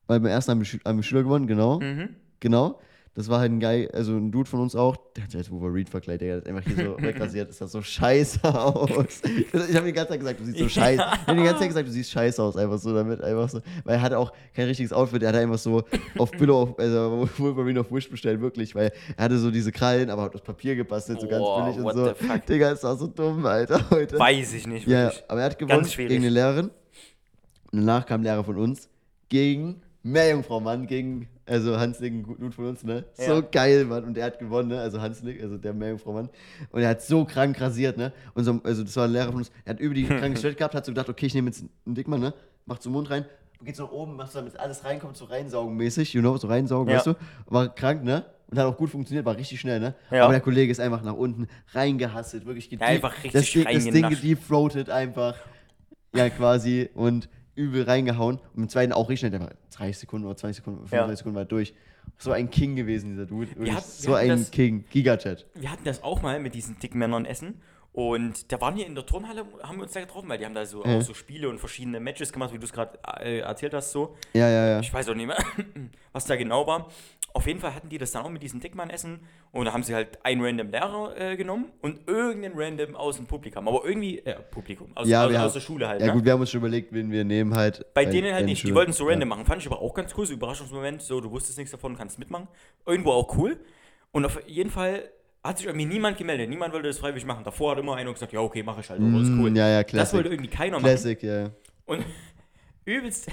S1: weil beim ersten haben wir, Schü- haben wir Schüler gewonnen, genau.
S2: Mhm.
S1: Genau. Das war halt ein geil, also ein Dude von uns auch, der hat sich als Wolverine verkleidet, der hat einfach hier so wegrasiert, ist das so scheiße aus. Ich habe die ganze Zeit gesagt, du siehst so scheiße. Ich habe die ganze Zeit gesagt, du siehst scheiße aus, einfach so damit, einfach so. Weil er hatte auch kein richtiges Outfit, er hatte einfach so auf Billo, also Wolverine auf Wish bestellt, wirklich, weil er hatte so diese Krallen, aber hat aus Papier gebastelt, so ganz
S2: Boah,
S1: billig und so. Digga, ist auch so dumm, Alter, heute.
S2: Weiß ich nicht,
S1: Ja,
S2: wirklich.
S1: aber er hat gewonnen gegen eine Lehrerin. Und danach kam ein Lehrer von uns gegen Meerjungfrau Mann, gegen, also Hanslik, ein Dude von uns, ne? So
S2: Ja.
S1: geil, Mann. Und der hat gewonnen, ne? Also Hanslik, also der Meerjungfrau Mann. Und er hat so krank rasiert, ne? Und so, also das war ein Lehrer von uns, er hat über die kranke Stelle gehabt, hat so gedacht, okay, ich nehme jetzt einen Dickmann, ne? Macht so Mund rein, geht so nach oben, macht so, damit alles reinkommt, so reinsaugen mäßig, you know, so reinsaugen,
S2: Ja.
S1: weißt du? War krank, ne? Und hat auch gut funktioniert, war richtig schnell, ne?
S2: Ja.
S1: Aber der Kollege ist einfach nach unten reingehasselt, wirklich
S2: Ja, einfach richtig
S1: das Ding, das Ding gedeepthroated einfach. Ja, quasi. Und übel reingehauen. Und im zweiten auch richtig schnell. Der war 30 Sekunden oder 20 Sekunden, 35
S2: Ja.
S1: Sekunden war durch. So ein King gewesen, dieser Dude. Wirklich
S2: hatten-
S1: so ein
S2: das-
S1: King. Gigachat.
S2: Wir hatten das auch mal mit diesen dicken Männern essen. Und da waren wir in der Turnhalle, haben wir uns da getroffen, weil die haben da so
S1: Ja.
S2: auch so Spiele und verschiedene Matches gemacht, wie du es gerade äh, erzählt hast, so.
S1: Ja, ja, ja.
S2: Ich weiß auch nicht mehr, was da genau war. Auf jeden Fall hatten die das dann auch mit diesem Dickmann-Essen und da haben sie halt einen random Lehrer äh, genommen und irgendeinen random aus dem Publikum. Aber irgendwie, äh, Publikum, aus,
S1: Ja,
S2: aus, aus
S1: haben-
S2: der Schule halt.
S1: Ja,
S2: ne?
S1: gut, wir haben uns schon überlegt, wen wir nehmen halt.
S2: Bei denen halt nicht. Die
S1: Schule-
S2: wollten es so random
S1: ja.
S2: machen. Fand ich aber auch ganz cool. So Überraschungsmoment. So, du wusstest nichts davon, kannst mitmachen. Irgendwo auch cool. Und auf jeden Fall hat sich irgendwie niemand gemeldet. Niemand wollte das freiwillig machen. Davor hat immer einer gesagt, ja, okay, mache ich halt. Aber ist cool.
S1: Mm, Ja, ja,
S2: das
S1: Classic.
S2: wollte irgendwie keiner machen.
S1: Classic, ja.
S2: Und übelst,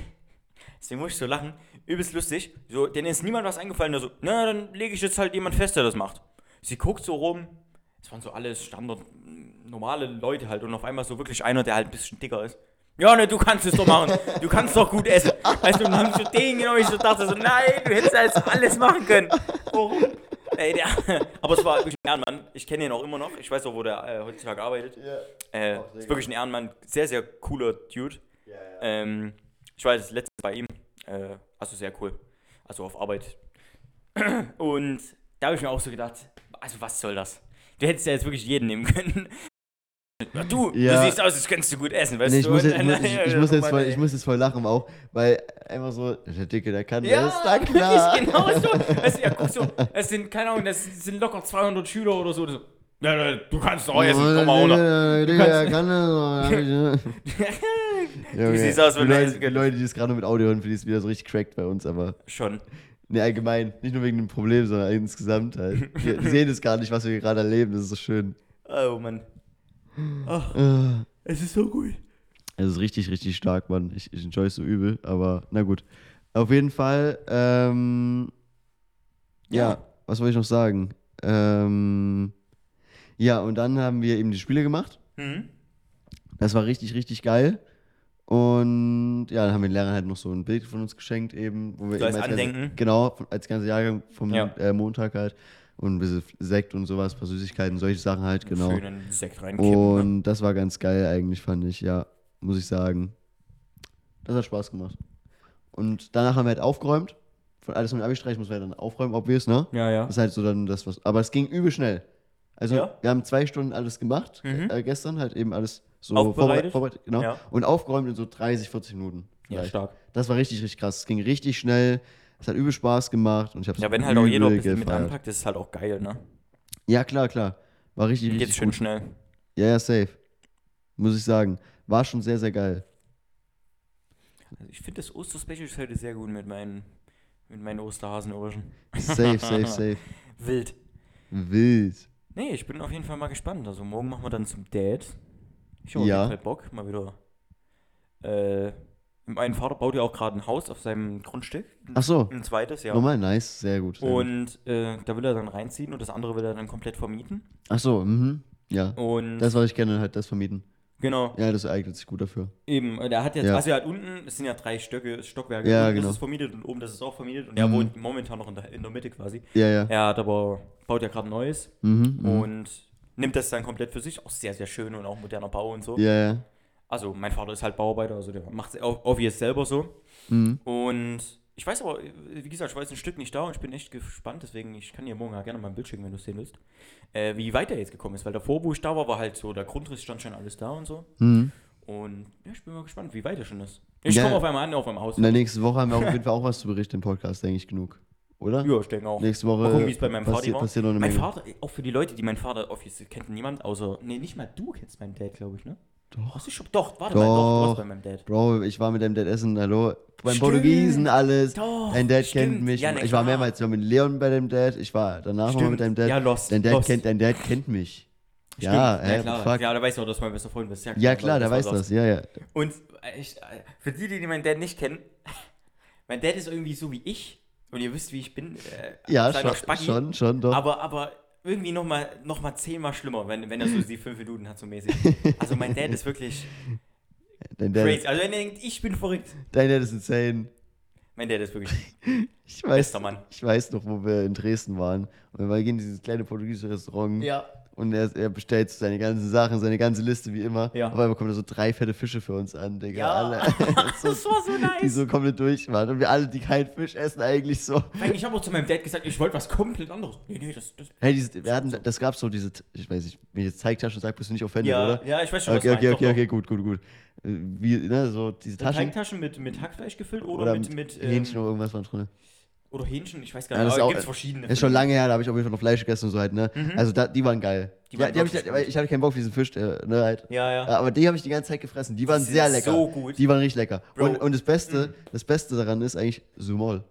S2: deswegen muss ich so lachen, übelst lustig. So, denen ist niemand was eingefallen, der so, na, dann lege ich jetzt halt jemand fest, der das macht. Sie guckt so rum, es waren so alles Standard, mm, normale Leute halt und auf einmal so wirklich einer, der halt ein bisschen dicker ist. Ja, ne, du kannst es doch machen. Du kannst doch gut essen. Weißt du, und dann haben so den genommen, ich so dachte so, nein, du hättest jetzt alles machen können. Warum? Ey, der, aber es war wirklich ein Ehrenmann. Ich kenne ihn auch immer noch. Ich weiß auch, wo der äh, heutzutage arbeitet. Äh,
S1: Auch sehr
S2: ist wirklich ein Ehrenmann. Sehr, sehr cooler Dude. Ähm, ich war jetzt letztens bei ihm. Äh, also sehr cool. Also auf Arbeit. Und da habe ich mir auch so gedacht, also was soll das? Du hättest ja jetzt wirklich jeden nehmen können. Ja, du,
S1: Ja.
S2: du siehst aus, als könntest du gut essen, weißt
S1: Nee, ich,
S2: du?
S1: muss jetzt, ich, ich, ich,
S2: ja,
S1: muss jetzt
S2: Mann,
S1: voll, ich muss jetzt voll lachen auch, weil einfach so, der Dicke, der kann
S2: Ja,
S1: das, klar.
S2: wirklich genau so. Weißt du, ja, guck so, es sind, keine Ahnung, das sind locker 200 Schüler oder so. so. Ja, ja, du kannst doch essen, komm mal runter.
S1: Digga, der kann das.
S2: Du siehst aus, wenn
S1: Leute. Leute, die das gerade mit Audio hören, für die ist wieder so richtig cracked bei uns, aber
S2: Schon.
S1: ne, allgemein, nicht nur wegen dem Problem, sondern insgesamt halt. Wir sehen es gar nicht, was wir gerade erleben, das ist so schön.
S2: Oh Mann. Ach,
S1: Äh,
S2: es ist so gut.
S1: Es ist richtig, richtig stark, Mann. Ich, ich enjoy es so übel, aber na gut. Auf jeden Fall, ähm, ja,
S2: Ja.
S1: was wollte ich noch sagen? Ähm, ja, und dann haben wir eben die Spiele gemacht.
S2: Mhm.
S1: Das war richtig, richtig geil. Und ja, dann haben wir den Lehrern halt noch so ein Bild von uns geschenkt, eben, wo wir
S2: So als
S1: eben
S2: Andenken?
S1: Ganze, genau, als ganze Jahrgang vom
S2: Ja.
S1: äh, Montag halt. Und ein bisschen Sekt und sowas, ein paar Süßigkeiten, solche Sachen halt, genau.
S2: Schönen Sekt reinkippen. ne?
S1: Und das war ganz geil eigentlich, fand ich, ja, muss ich sagen. Das hat Spaß gemacht. Und danach haben wir halt aufgeräumt. Von alles mit dem Abi-Streich muss man dann aufräumen, obvious, ne?
S2: Ja, ja.
S1: Das ist halt so dann das, was. Aber es ging übel schnell. Also,
S2: Ja?
S1: wir haben zwei Stunden alles gemacht,
S2: Mhm.
S1: äh, gestern, halt eben alles so
S2: Aufbereitet?
S1: vorbereitet, genau.
S2: Ja.
S1: Und aufgeräumt in so 30, 40 Minuten.
S2: Ja,
S1: vielleicht.
S2: stark.
S1: Das war richtig, richtig krass. Es ging richtig schnell. Es hat übel Spaß gemacht und ich habe
S2: Ja, wenn halt auch jeder ein bisschen mit anpackt, ist es halt auch geil, ne?
S1: Ja, klar, klar. War richtig, richtig
S2: Geht's schön schnell.
S1: Ja, ja, safe. Muss ich sagen. War schon sehr, sehr geil.
S2: Also ich finde das Osterspecial ist heute sehr gut mit meinen, mit meinen Osterhasenohrchen.
S1: Safe, safe, safe.
S2: Wild.
S1: Wild.
S2: Nee, ich bin auf jeden Fall mal gespannt. Also morgen machen wir dann zum Dad. Ich habe
S1: Ja.
S2: auf jeden Fall Bock, mal wieder. Äh, mein Vater baut ja auch gerade ein Haus auf seinem Grundstück.
S1: Ach so.
S2: Ein zweites, ja.
S1: Nochmal, nice. Sehr gut. Sehr gut.
S2: Und äh, da will er dann reinziehen und das andere will er dann komplett vermieten.
S1: Ach so, mhm. Ja.
S2: Und
S1: Das, was ich kenne, halt das vermieten.
S2: genau,
S1: Ja, das eignet sich gut dafür.
S2: eben. Er hat jetzt,
S1: Ja.
S2: also er hat unten, es sind ja drei Stöcke, Stockwerke,
S1: Ja, genau.
S2: das ist vermietet und oben das ist auch vermietet und er
S1: Mhm.
S2: wohnt momentan noch in der, in der Mitte quasi.
S1: Ja, ja.
S2: Er hat aber, baut ja gerade ein neues
S1: Mhm, mhm.
S2: und nimmt das dann komplett für sich. Auch sehr, sehr schön und auch moderner Bau und so.
S1: Ja, ja.
S2: Also mein Vater ist halt Bauarbeiter, also der macht es obvious selber so.
S1: Mhm.
S2: Und ich weiß aber, wie gesagt, ich jetzt ein Stück nicht da und ich bin echt gespannt, deswegen, ich kann dir morgen ja gerne mal ein Bild schicken, wenn du es sehen willst, äh, wie weit er jetzt gekommen ist, weil davor, wo ich da war, war halt so, der Grundriss stand schon alles da und so.
S1: Mhm.
S2: Und ja, ich bin mal gespannt, wie weit er schon ist. Ich
S1: Ja.
S2: komme auf einmal an, auf meinem Haus.
S1: In der nächsten Woche haben wir auf jeden Fall auch was zu berichten im Podcast, denke ich genug. Oder?
S2: Ja, ich denke auch.
S1: Nächste Woche
S2: Mal gucken, wie es bei meinem Vater
S1: passiert,
S2: war.
S1: passiert noch eine
S2: mein
S1: Menge.
S2: Vater, auch für die Leute, die meinen Vater offiziell kennt niemand, außer, nee, nicht mal du kennst meinen Dad, glaube ich, ne?
S1: Doch.
S2: Hast du schon, doch, warte mal, doch, du
S1: Doch.
S2: warst bei meinem Dad.
S1: Bro, ich war mit deinem Dad essen, hallo. Beim
S2: Stimmt.
S1: Portugiesen, alles.
S2: Doch,
S1: Dein Dad
S2: stimmt.
S1: kennt mich.
S2: Ja, ne,
S1: ich war
S2: klar.
S1: mehrmals mit Leon bei deinem Dad. Ich war danach nochmal mit deinem Dad.
S2: Ja, Lost.
S1: Dein Dad,
S2: Lost.
S1: kennt, dein Dad kennt mich.
S2: Stimmt.
S1: Ja, hä,
S2: klar.
S1: fuck.
S2: Ja, da weißt du auch, dass du mein bester Freund bist. Ja,
S1: Ja, klar, der
S2: war
S1: weiß das. Ja, ja.
S2: Und äh, ich, äh, für die, die meinen Dad nicht kennen, mein Dad ist irgendwie so wie ich. Und ihr wisst, wie ich bin. Äh,
S1: Ja, schon, schon, schon, doch.
S2: Aber, aber irgendwie nochmal noch mal zehnmal schlimmer, wenn, wenn er so die fünf Minuten hat, so mäßig. Also mein Dad ist wirklich
S1: dein, Dad,
S2: crazy. Also wenn er denkt, ich bin verrückt.
S1: dein Dad ist insane.
S2: Mein Dad ist wirklich
S1: Ich weiß,
S2: bester Mann.
S1: ich weiß noch, wo wir in Dresden waren. Und wir gehen in dieses kleine portugiesische Restaurant.
S2: Ja.
S1: Und er, er bestellt seine ganzen Sachen, seine ganze Liste wie immer.
S2: Ja.
S1: Auf einmal kommen da so drei fette Fische für uns an, Digga.
S2: Ja.
S1: Alle. so,
S2: Das war so nice.
S1: Die so komplett durch waren. Und wir alle, die keinen Fisch essen, eigentlich so.
S2: Ich habe auch zu meinem Dad gesagt, ich wollte was komplett anderes. Nee, nee, das. das
S1: Hey, diese, wir hatten, das gab so diese, ich weiß nicht, wenn ich jetzt Zeigtaschen sage, bist du nicht offended,
S2: ja,
S1: oder?
S2: ja, ich weiß schon, was
S1: Okay,
S2: du
S1: okay, okay, okay, gut, gut, gut. Äh, Wie, ne, so diese. Taschen.
S2: Teigtaschen mit, mit Hackfleisch gefüllt oder,
S1: Oder
S2: mit,
S1: mit
S2: mit ähm,
S1: Hähnchen oder irgendwas war drin.
S2: Oder Hähnchen, ich weiß gar
S1: Ja,
S2: nicht.
S1: das ist
S2: aber
S1: auch-
S2: gibt es verschiedene.
S1: Ist schon lange her, da habe ich auf jeden Fall noch Fleisch gegessen und so halt, ne? Also da, die waren geil.
S2: Mhm. Die
S1: Die,
S2: waren
S1: die hab ich, ich hatte keinen Bock auf diesen Fisch, äh, ne, halt.
S2: Ja, ja.
S1: Aber die habe ich die ganze Zeit gefressen. Die waren
S2: sind
S1: sehr lecker.
S2: so gut.
S1: Die waren richtig lecker.
S2: Bro. Mhm.
S1: Und, und das Beste, das Beste daran ist eigentlich Sumol.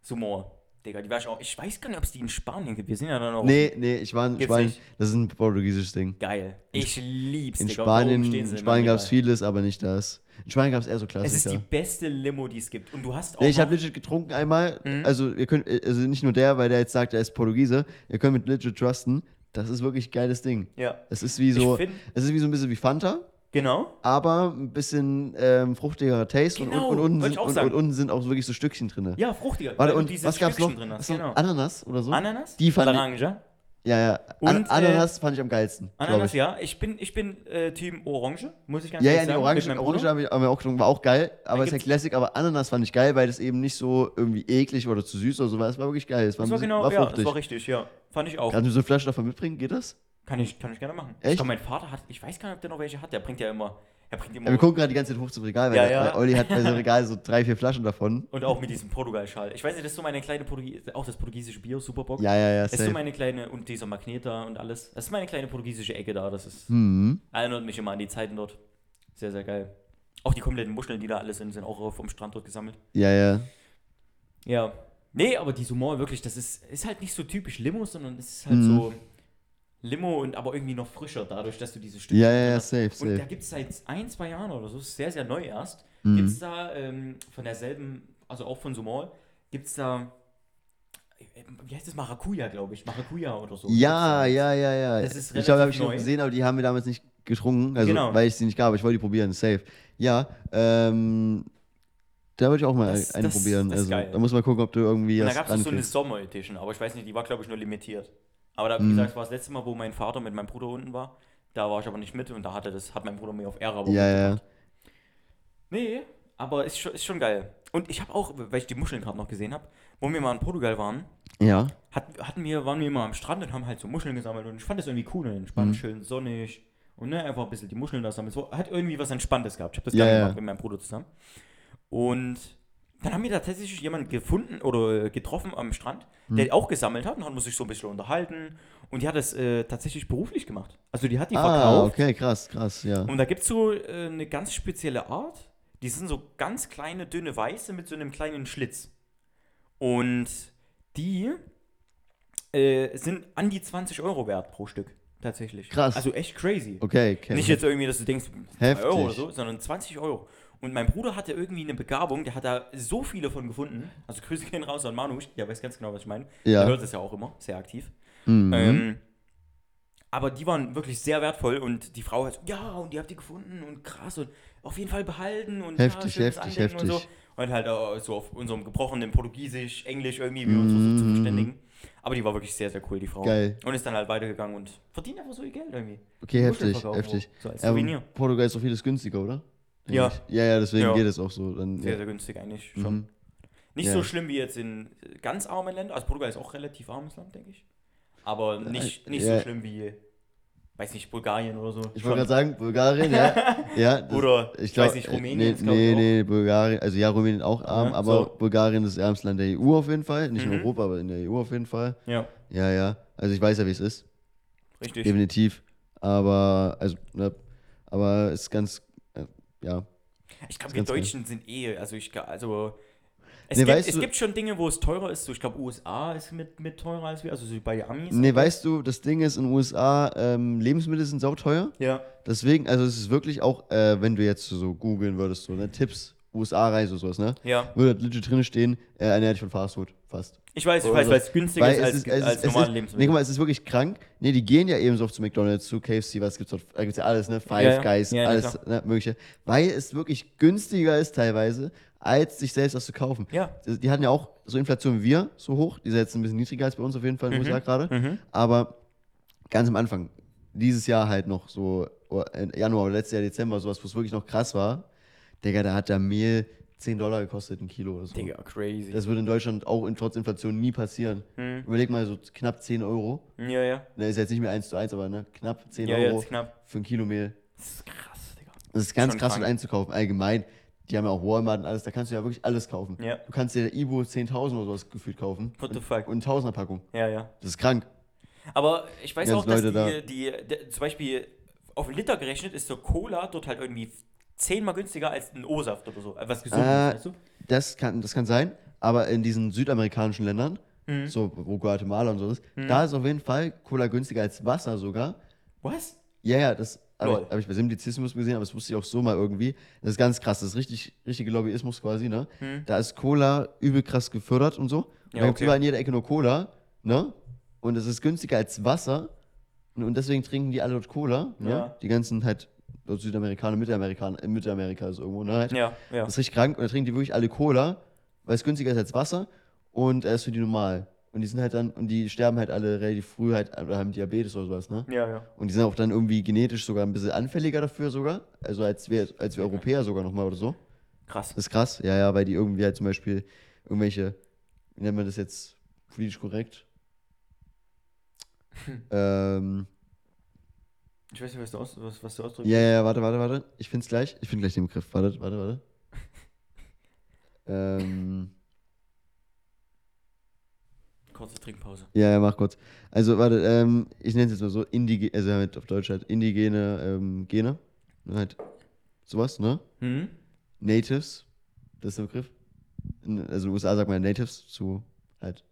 S2: Sumor. Digga, die war ich auch. Ich weiß gar nicht, ob es die in Spanien gibt. Wir sind ja dann auch.
S1: Nee, nee, ich war in
S2: Gibt's
S1: Spanien.
S2: nicht.
S1: Das ist ein portugiesisches Ding.
S2: Geil. Ich lieb's,
S1: In
S2: Digga.
S1: Spanien, in Spanien gab es vieles, aber nicht das. In Spanien gab es eher so
S2: Es ist die
S1: Klassiker.
S2: beste Limo, die es gibt. Und du hast auch.
S1: Ich habe legit getrunken einmal.
S2: Mhm.
S1: Also, ihr könnt, also nicht nur der, weil der jetzt sagt, er ist Portugiese. Ihr könnt mit legit trusten. Das ist wirklich ein geiles Ding.
S2: Ja.
S1: Es ist wie so,
S2: find-
S1: es ist wie so ein bisschen wie Fanta,
S2: Genau.
S1: aber ein bisschen ähm, fruchtigerer Taste
S2: Genau,
S1: und, und, unten sind, und, und unten sind auch wirklich so Stückchen drin.
S2: Ja, fruchtiger.
S1: Warte, und
S2: diese
S1: was gab's noch?
S2: Drin hast. Genau.
S1: Ananas oder so?
S2: Ananas?
S1: Die fand
S2: Orange.
S1: Ja, ja. An
S2: Und, äh,
S1: Ananas fand ich am geilsten.
S2: Ananas,
S1: ich.
S2: ja. Ich bin, ich bin äh, Team Orange, muss ich ganz
S1: Ja, ja,
S2: ehrlich
S1: die
S2: sagen.
S1: Orange,
S2: mit meinem
S1: Orange
S2: Bruder.
S1: haben wir, auch getrunken, war auch geil, aber ist ja Classic, aber Ananas fand ich geil, weil das eben nicht so irgendwie eklig oder zu süß oder so war. Es war wirklich geil. Es war,
S2: Das war
S1: bisschen-
S2: genau,
S1: war
S2: ja, das war richtig, ja. Fand ich auch.
S1: Kannst du so eine Flasche davon mitbringen? Geht das?
S2: Kann ich, kann ich gerne machen.
S1: Echt?
S2: Ich glaube, mein Vater hat, ich weiß gar nicht, ob der noch welche hat. Der bringt ja immer, er bringt immer.
S1: Ja, wir gucken gerade die ganze Zeit hoch zum Regal, weil,
S2: Ja,
S1: der,
S2: ja.
S1: weil Olli hat bei seinem Regal so drei, vier Flaschen davon.
S2: und auch mit diesem Portugal-Schal. Ich weiß nicht, das ist so meine kleine Portugiesische, auch das portugiesische Bier, super Bock.
S1: Ja, ja, ja,
S2: Das ist so meine kleine, und dieser Magnet da und alles. Das ist meine kleine portugiesische Ecke da. Das ist,
S1: Mhm.
S2: erinnert mich immer an die Zeiten dort. Sehr, sehr geil. Auch die kompletten Muscheln, die da alles sind, sind auch vom Strand dort gesammelt.
S1: Ja, ja.
S2: Ja. Nee, aber die Sumor wirklich, das ist, ist halt nicht so typisch Limo, sondern es ist halt
S1: Mhm.
S2: so Limo und aber irgendwie noch frischer, dadurch, dass du diese Stückchen
S1: Ja, ja, ja,
S2: hast.
S1: safe,
S2: Und da
S1: safe.
S2: gibt es seit ein, zwei Jahren oder so, ist sehr, sehr neu erst,
S1: Mhm.
S2: gibt es da ähm, von derselben, also auch von Sumol, gibt es da, äh, wie heißt das, Maracuja, glaube ich, Maracuja oder so.
S1: Ja, ja, ja, ja.
S2: Das ist
S1: ich glaube, habe ich
S2: neu.
S1: gesehen, aber die haben wir damals nicht getrunken, also
S2: Genau.
S1: weil ich sie nicht gab. Ich wollte die probieren, safe. Ja, ähm, da würde ich auch mal
S2: Das-
S1: eine
S2: das-
S1: probieren.
S2: das ist
S1: also,
S2: geil.
S1: da muss man gucken, ob du irgendwie
S2: Und da gab es so eine. Sommer-Edition, aber ich weiß nicht, die war, glaube ich, nur limitiert. Aber da, wie
S1: Mhm.
S2: gesagt, das war das letzte Mal, wo mein Vater mit meinem Bruder unten war. Da war ich aber nicht mit und da hatte das, hat mein Bruder mir auf Ära
S1: Ja, ja.
S2: Nee, aber ist schon, ist schon geil. Und ich habe auch, weil ich die Muscheln gerade noch gesehen habe, wo wir mal in Portugal waren,
S1: Ja.
S2: hat, hatten wir, waren wir mal am Strand und haben halt so Muscheln gesammelt und ich fand das irgendwie cool und entspannt,
S1: Mhm.
S2: schön sonnig und ne, einfach ein bisschen die Muscheln da sammeln. So, hat irgendwie was Entspanntes gehabt. Ich habe das
S1: Ja,
S2: gerne
S1: ja.
S2: gemacht mit meinem Bruder zusammen. Und dann haben wir tatsächlich jemanden gefunden oder äh, getroffen am Strand, der auch gesammelt hat und wir sich so ein bisschen unterhalten und die hat das äh, tatsächlich beruflich gemacht. Also die hat die
S1: Ah,
S2: verkauft
S1: okay, krass, krass, ja.
S2: und da gibt es so äh, eine ganz spezielle Art. Die sind so ganz kleine, dünne Weiße mit so einem kleinen Schlitz. Und die äh, sind an die 20 Euro wert pro Stück. Tatsächlich.
S1: Krass.
S2: Also echt crazy.
S1: Okay, okay.
S2: Nicht jetzt irgendwie, dass du denkst, 2
S1: Heftig.
S2: Euro oder so, sondern 20 Euro. Und mein Bruder hatte irgendwie eine Begabung, der hat da so viele von gefunden. Also Grüße gehen raus an Manu, der weiß ganz genau, was ich meine.
S1: Ja.
S2: Der hört es ja auch immer, sehr aktiv.
S1: Mhm.
S2: Ähm, aber die waren wirklich sehr wertvoll und die Frau hat so, ja, und die habt ihr gefunden und krass und auf jeden Fall behalten und
S1: Heftig,
S2: ja,
S1: heftig,
S2: Andenken und so.
S1: heftig.
S2: Und halt so auf unserem gebrochenen Portugiesisch, Englisch irgendwie, wie wir uns so zu verständigen. Aber die war wirklich sehr, sehr cool, die Frau.
S1: Geil.
S2: Und ist dann halt weitergegangen und verdient einfach so ihr Geld irgendwie.
S1: Okay, heftig, heftig.
S2: So als
S1: Ja,
S2: Souvenir.
S1: Portugal ist doch vieles günstiger, oder?
S2: Ja.
S1: Ja, ja, deswegen
S2: Ja.
S1: geht es auch so. Dann,
S2: Sehr,
S1: ja.
S2: sehr günstig eigentlich schon.
S1: Mhm.
S2: Nicht
S1: Ja.
S2: so schlimm wie jetzt in äh, ganz armen Ländern. Also Portugal ist auch relativ armes Land, denke ich. Aber nicht, nicht
S1: ja.
S2: so schlimm wie, weiß nicht, Bulgarien oder so.
S1: Ich wollte gerade sagen, Bulgarien, ja. ja das-
S2: Oder, ich
S1: glaub,
S2: weiß nicht,
S1: äh,
S2: Rumänien
S1: Nee, nee,
S2: auch.
S1: nee, Bulgarien, also ja, Rumänien auch arm,
S2: Ja,
S1: aber
S2: so.
S1: Bulgarien ist das ärmste Land der EU auf jeden Fall. Nicht in
S2: Mhm.
S1: Europa, aber in der EU auf jeden Fall.
S2: Ja,
S1: Ja, ja. Also ich weiß ja, wie es ist.
S2: richtig.
S1: Definitiv. Aber, also, ne, aber es ist ganz, äh, ja.
S2: Ich glaube, wir
S1: ganz geil.
S2: Deutschen sind eh, also ich also es,
S1: Nee,
S2: gibt, es
S1: du-
S2: gibt schon Dinge, wo es teurer ist. So, ich glaube, USA ist mit, mit teurer als wir, also so bei Amis.
S1: Nee, weißt du, das Ding ist, in den USA, ähm, Lebensmittel sind sauteuer.
S2: Ja.
S1: Deswegen, also es ist wirklich auch, äh, wenn du jetzt so googeln würdest, so, ne, Tipps, USA-Reise, sowas, ne?
S2: Ja.
S1: Würde legit drin stehen, äh, ernährt dich von Fastfood, fast.
S2: Ich weiß, ich weiß,
S1: so.
S2: weil es günstiger
S1: Weil
S2: ist als,
S1: ist,
S2: als normale
S1: ist, nee,
S2: Lebensmittel.
S1: guck mal, es ist wirklich krank. Nee, die gehen ja eben so oft zu McDonalds, zu KFC, was gibt's dort? Da gibt's ja alles, ne? Five
S2: Ja.
S1: Guys,
S2: Ja,
S1: alles ne, mögliche. Weil es wirklich günstiger ist teilweise, als sich selbst was zu kaufen.
S2: Ja.
S1: Die hatten ja auch so Inflation wie wir, so hoch. Die ist jetzt ein bisschen niedriger als bei uns auf jeden Fall in den USA gerade.
S2: Mhm.
S1: Aber ganz am Anfang, dieses Jahr halt noch so, in Januar oder letztes Jahr Dezember, sowas, wo es wirklich noch krass war. Digga, da hat der Mehl 10 Dollar gekostet, ein Kilo oder so.
S2: Digga, crazy.
S1: Das würde in Deutschland auch in, trotz Inflation nie passieren.
S2: Hm.
S1: Überleg mal, so knapp 10 Euro.
S2: Ja, ja.
S1: Ne, ist jetzt nicht mehr 1 zu 1, aber ne, knapp 10
S2: Ja,
S1: Euro
S2: knapp.
S1: für ein Kilo Mehl.
S2: Das ist krass, Digga.
S1: Das ist ganz
S2: Schon
S1: krass, dort einzukaufen. Allgemein, die haben ja auch Walmart und alles, da kannst du ja wirklich alles kaufen.
S2: Ja.
S1: Du kannst dir Ibo 10.000 oder sowas gefühlt kaufen.
S2: What the
S1: und,
S2: fuck?
S1: Und 1000er Packung.
S2: Ja, ja.
S1: Das ist krank.
S2: Aber ich weiß
S1: Ganz
S2: auch, dass die,
S1: Leute
S2: die, die, zum Beispiel auf einen Liter gerechnet ist so Cola dort halt irgendwie zehnmal günstiger als ein O-Saft oder so. Was gesund
S1: Äh,
S2: ist, weißt du?
S1: Das kann, das kann sein, aber in diesen südamerikanischen Ländern,
S2: Mhm.
S1: so wo Guatemala und so ist, da ist auf jeden Fall Cola günstiger als Wasser sogar.
S2: Was?
S1: Ja, ja, das habe ich, hab ich bei Simplizismus gesehen, aber das wusste ich auch so mal irgendwie. Das ist ganz krass, das ist richtig, richtige Lobbyismus quasi, ne? Da ist Cola übel krass gefördert und so. Und
S2: Ja,
S1: da gibt's
S2: okay.
S1: überall in jeder Ecke nur Cola, ne? Und es ist günstiger als Wasser. Und deswegen trinken die alle dort Cola, ne?
S2: Ja.
S1: Die ganzen halt Südamerikaner, Mittelamerikaner, äh, Mittelamerika ist irgendwo, ne? Halt.
S2: Ja, ja.
S1: Das ist richtig krank und da trinken die wirklich alle Cola, weil es günstiger ist als Wasser und er ist für die normal. Und die sind halt dann, und die sterben halt alle relativ früh halt oder haben Diabetes oder sowas, ne?
S2: Ja, ja.
S1: Und die sind auch dann irgendwie genetisch sogar ein bisschen anfälliger dafür sogar. Also als wir, als wir Europäer sogar nochmal oder so.
S2: Krass.
S1: Das ist krass, ja, ja, weil die irgendwie halt zum Beispiel irgendwelche, wie nennt man das jetzt politisch korrekt? ähm,
S2: Ich weiß nicht, was du, aus, was, was du ausdrückst.
S1: ja, ja, warte, warte, warte. Ich find's gleich. Ich find gleich den Begriff. Warte, warte, warte. ähm,
S2: Kurze Trinkpause.
S1: Ja, ja, mach kurz. Also, warte, ähm, ich nenne es jetzt mal so, indige, also halt auf Deutsch halt indigene ähm, Gene. Ne, Halt sowas, ne?
S2: Hm?
S1: Natives, das ist der Begriff. In, also in den USA sagt man ja Natives zu halt,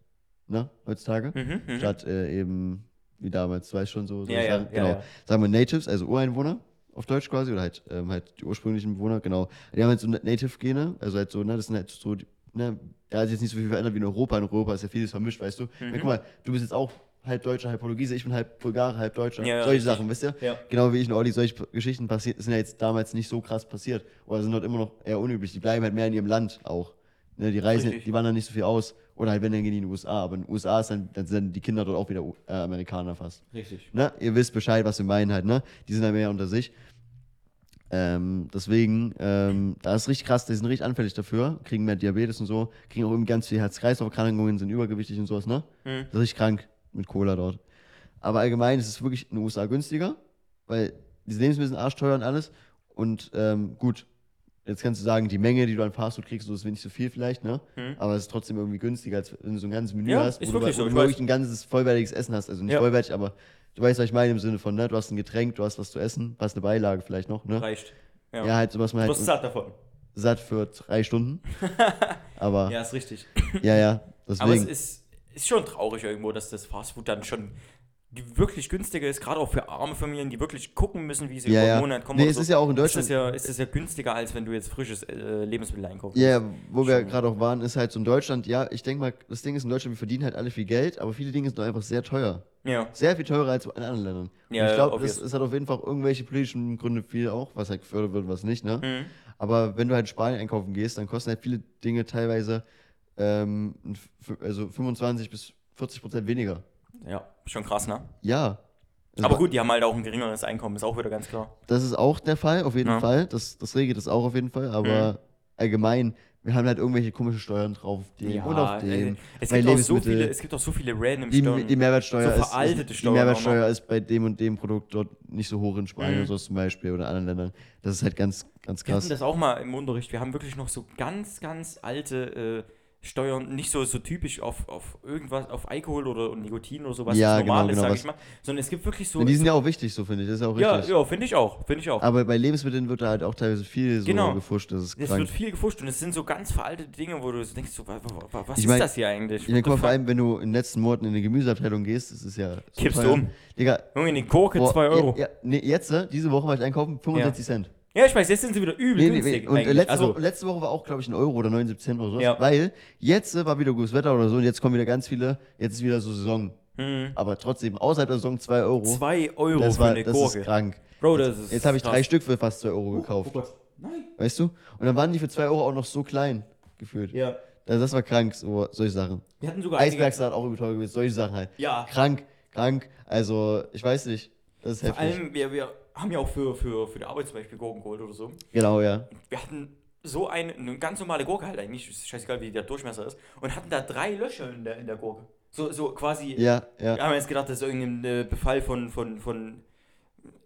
S1: ne, heutzutage.
S2: Mhm, mhm.
S1: Statt äh, eben, wie damals, du weißt schon so. so
S2: Ja, ja,
S1: sagen.
S2: ja,
S1: genau.
S2: ja.
S1: Sagen wir Natives, also Ureinwohner auf Deutsch quasi, oder halt, ähm, halt die ursprünglichen Bewohner, genau. Die haben halt so Native-Gene, also halt so, ne, das sind halt so, ne, da hat sich jetzt nicht so viel verändert wie in Europa. In Europa ist ja vieles vermischt, weißt du.
S2: Mhm.
S1: Ja, guck mal, du bist jetzt auch halb Deutscher, halb Portugiese, ich bin halb Bulgare, halb Deutscher.
S2: Ja,
S1: solche. Sachen, wisst ihr?
S2: Ja.
S1: Genau wie ich in Olli, solche Geschichten passiert, sind ja jetzt damals nicht so krass passiert. Oder sind dort immer noch eher unüblich. Die bleiben halt mehr in ihrem Land auch. Ne, die reisen,
S2: Richtig.
S1: die wandern nicht so viel aus. Oder halt, wenn, dann gehen die in die USA. Aber in den USA ist dann, dann sind die Kinder dort auch wieder äh, Amerikaner fast.
S2: Richtig.
S1: Ne? Ihr wisst Bescheid, was wir meinen halt, ne? Die sind dann mehr unter sich. Ähm, deswegen, ähm, da ist richtig krass, die sind richtig anfällig dafür, kriegen mehr Diabetes und so, kriegen auch irgendwie ganz viel Herz-Kreislauf-Erkrankungen, sind übergewichtig und sowas, ne?
S2: Mhm.
S1: Das ist richtig krank mit Cola dort. Aber allgemein ist es wirklich in den USA günstiger, weil diese Lebensmittel sind arschteuer und alles. Und ähm, gut, jetzt kannst du sagen, die Menge, die du an Fastfood kriegst, so ist nicht so viel vielleicht, ne?
S2: Mhm.
S1: Aber es ist trotzdem irgendwie günstiger, als wenn du so ein ganzes Menü
S2: Ja,
S1: hast, wo du,
S2: wirklich so,
S1: wo
S2: ich
S1: du wirklich ein ganzes vollwertiges Essen hast. Also nicht
S2: Ja.
S1: vollwertig, aber du weißt, was ich meine im Sinne von, ne? Du hast ein Getränk, du hast was zu essen, hast eine Beilage vielleicht noch, ne?
S2: Reicht. Ja.
S1: Ja, halt so was man
S2: du
S1: halt
S2: wirst satt davon.
S1: satt für drei Stunden. aber ja,
S2: Ja, ist richtig.
S1: ja,
S2: Aber es
S1: deswegen.
S2: ist, ist schon traurig irgendwo, dass das Fastfood dann schon die wirklich günstiger ist, gerade auch für arme Familien, die wirklich gucken müssen, wie sie
S1: Ja,
S2: über
S1: ja.
S2: den Monat kommen.
S1: Nee, es
S2: so.
S1: ist ja auch in
S2: Ist
S1: Deutschland.
S2: das ja, ist das ja günstiger, als wenn du jetzt frisches äh, Lebensmittel einkaufst.
S1: Ja, wo wir gerade auch waren, ist halt so in Deutschland, ja, ich denke mal, das Ding ist in Deutschland, wir verdienen halt alle viel Geld, aber viele Dinge sind doch einfach sehr teuer.
S2: Ja.
S1: Sehr viel teurer als in anderen Ländern. Und
S2: Ja,
S1: ich glaube, das, das hat auf jeden Fall irgendwelche politischen Gründe viel auch, was halt gefördert wird und was nicht, ne?
S2: Mhm.
S1: Aber wenn du halt in Spanien einkaufen gehst, dann kosten halt viele Dinge teilweise ähm, also 25 bis 40% weniger.
S2: Ja, schon krass, ne?
S1: Ja. Also
S2: Aber gut, die haben halt auch ein geringeres Einkommen, ist auch wieder ganz klar.
S1: Das ist auch der Fall, auf jeden
S2: Ja.
S1: Fall. Das, das regelt es auch auf jeden Fall. Aber
S2: Mhm.
S1: allgemein, wir haben halt irgendwelche komischen Steuern drauf auf dem und auf dem.
S2: äh, es,
S1: bei
S2: gibt auch so viele, es gibt auch so viele random
S1: Die,
S2: Steuern.
S1: die Mehrwertsteuer,
S2: so
S1: ist,
S2: veraltete
S1: ist, die
S2: Steuern
S1: Mehrwertsteuer ist bei dem und dem Produkt dort nicht so hoch in Spanien
S2: Mhm.
S1: oder so zum Beispiel oder anderen Ländern. Das ist halt ganz, ganz
S2: Wir hatten
S1: krass.
S2: das auch mal im Unterricht. Wir haben wirklich noch so ganz, ganz alte äh, Steuern, nicht so, so typisch auf, auf irgendwas, auf Alkohol oder Nikotin oder so, was
S1: Ja,
S2: normal
S1: genau,
S2: ist,
S1: genau,
S2: sag ich mal. Sondern es gibt wirklich so.
S1: Und die sind ja auch wichtig, so finde ich. Das ist ja auch
S2: ja,
S1: richtig.
S2: ja finde ich auch. Finde ich auch.
S1: Aber bei Lebensmitteln wird da halt auch teilweise viel so
S2: Genau.
S1: gefuscht. Das ist
S2: es wird viel gefuscht und es sind so ganz veraltete Dinge, wo du so denkst, so, wa- wa- wa- was
S1: Ich
S2: ist
S1: mein-
S2: das hier eigentlich?
S1: Ich meine, guck mal, vor allem, wenn du in den letzten Monaten in eine Gemüseabteilung gehst, das ist ja. So
S2: Kippst du um.
S1: Digga,
S2: Junge, eine Gurke,
S1: boah,
S2: 2 Euro.
S1: Ja, ja, nee, jetzt, äh, diese Woche war ich einkaufen, 65 Cent.
S2: Ja, ich weiß, jetzt sind sie wieder übel
S1: Nee,
S2: günstig.
S1: nee. Und äh, letzte,
S2: also,
S1: Woche, letzte Woche war auch, glaube ich, ein Euro oder 79 Cent oder so.
S2: Ja.
S1: Weil jetzt äh, war wieder gutes Wetter oder so und jetzt kommen wieder ganz viele, jetzt ist wieder so Saison.
S2: hm,
S1: Aber trotzdem, außerhalb der Saison 2 Euro.
S2: 2 Euro
S1: das
S2: für
S1: war,
S2: eine
S1: das
S2: Gurke.
S1: ist krank.
S2: Bro, das ist
S1: Jetzt habe ich drei Stück für fast 2 Euro gekauft.
S2: Oh. Nein.
S1: Weißt du? Und dann waren die für 2 Euro auch noch so klein gefühlt.
S2: Ja.
S1: Also das war krank, so, solche Sachen.
S2: Wir hatten sogar
S1: Eisbergsalat auch übel teuer gewesen, solche Sachen halt.
S2: Ja.
S1: Krank, krank. Also, ich weiß nicht. Das ist
S2: Vor
S1: heftig.
S2: allem, wir, wir haben ja auch für, für, für die Arbeit zum Beispiel Gurken geholt oder so.
S1: Genau, ja.
S2: Wir hatten so eine, eine ganz normale Gurke halt eigentlich, ist scheißegal wie der Durchmesser ist, und hatten da drei Löcher in der, in der Gurke. So, so quasi,
S1: Ja, ja.
S2: wir haben jetzt gedacht, das ist irgendein äh, Befall von, von, von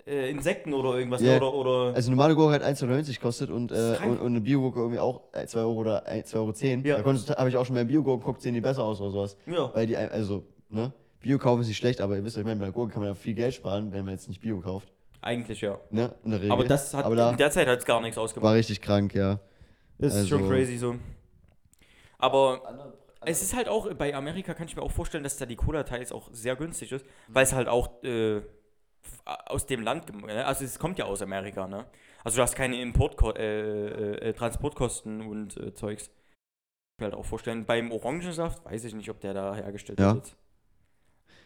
S2: äh, Insekten oder irgendwas.
S1: Ja.
S2: Oder, oder
S1: Also normale Gurke hat 1,90 kostet und, äh, und, und eine Biogurke irgendwie auch 2 Euro oder 2,10 Euro.
S2: Ja.
S1: Da habe ich auch schon bei Biogurken geguckt, sehen die besser aus oder sowas.
S2: ja.
S1: Weil die, also, ne? Bio kaufen ist nicht schlecht, aber ihr wisst ja, ich meine, bei der Gurke kann man ja viel Geld sparen, wenn man jetzt nicht Bio kauft.
S2: Eigentlich ja.
S1: Ne? In der Regel.
S2: Aber das hat
S1: aber da
S2: in der Zeit hat es gar nichts ausgemacht.
S1: war richtig krank, ja.
S2: Das ist
S1: also-
S2: schon crazy so. Aber es ist halt auch, bei Amerika kann ich mir auch vorstellen, dass da die Cola teils auch sehr günstig ist, weil es halt auch äh, aus dem Land, ne? also es kommt ja aus Amerika, ne? Also du hast keine Import äh, äh, äh, Transportkosten und äh, Zeugs. Ich mir halt auch vorstellen, beim Orangensaft weiß ich nicht, ob der da hergestellt
S1: Ja.
S2: wird.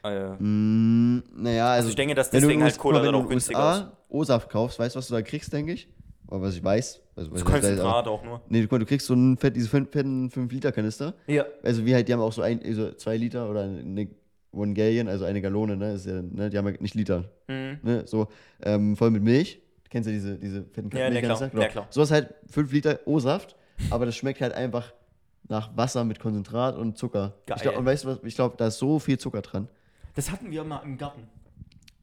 S2: Äh,
S1: Mm, naja,
S2: also,
S1: also,
S2: ich denke, dass
S1: wenn du
S2: deswegen halt Cola dann auch
S1: du
S2: günstiger ist.
S1: O-Saft kaufst, weißt du, was du da kriegst, denke ich? Oder was ich weiß. Also,
S2: Das Konzentrat auch nur.
S1: Nee, mal, du kriegst so einen fett, diese fetten 5-Liter-Kanister.
S2: Ja.
S1: Also wie halt, die haben auch so ein, so zwei Liter oder eine One Gallon, also eine Gallone, ne? Ist ja, ne? Die haben ja nicht Liter,
S2: Mhm.
S1: ne? So, ähm, voll mit Milch. Kennst du diese, diese fetten
S2: Ja, ne,
S1: Milchkanister?
S2: klar, ja, klar.
S1: So ist halt 5 Liter O-Saft, aber das schmeckt halt einfach nach Wasser mit Konzentrat und Zucker. Ich
S2: Geil.
S1: glaub, und weißt du was, ich glaube, da ist so viel Zucker dran.
S2: Das hatten wir mal im Garten.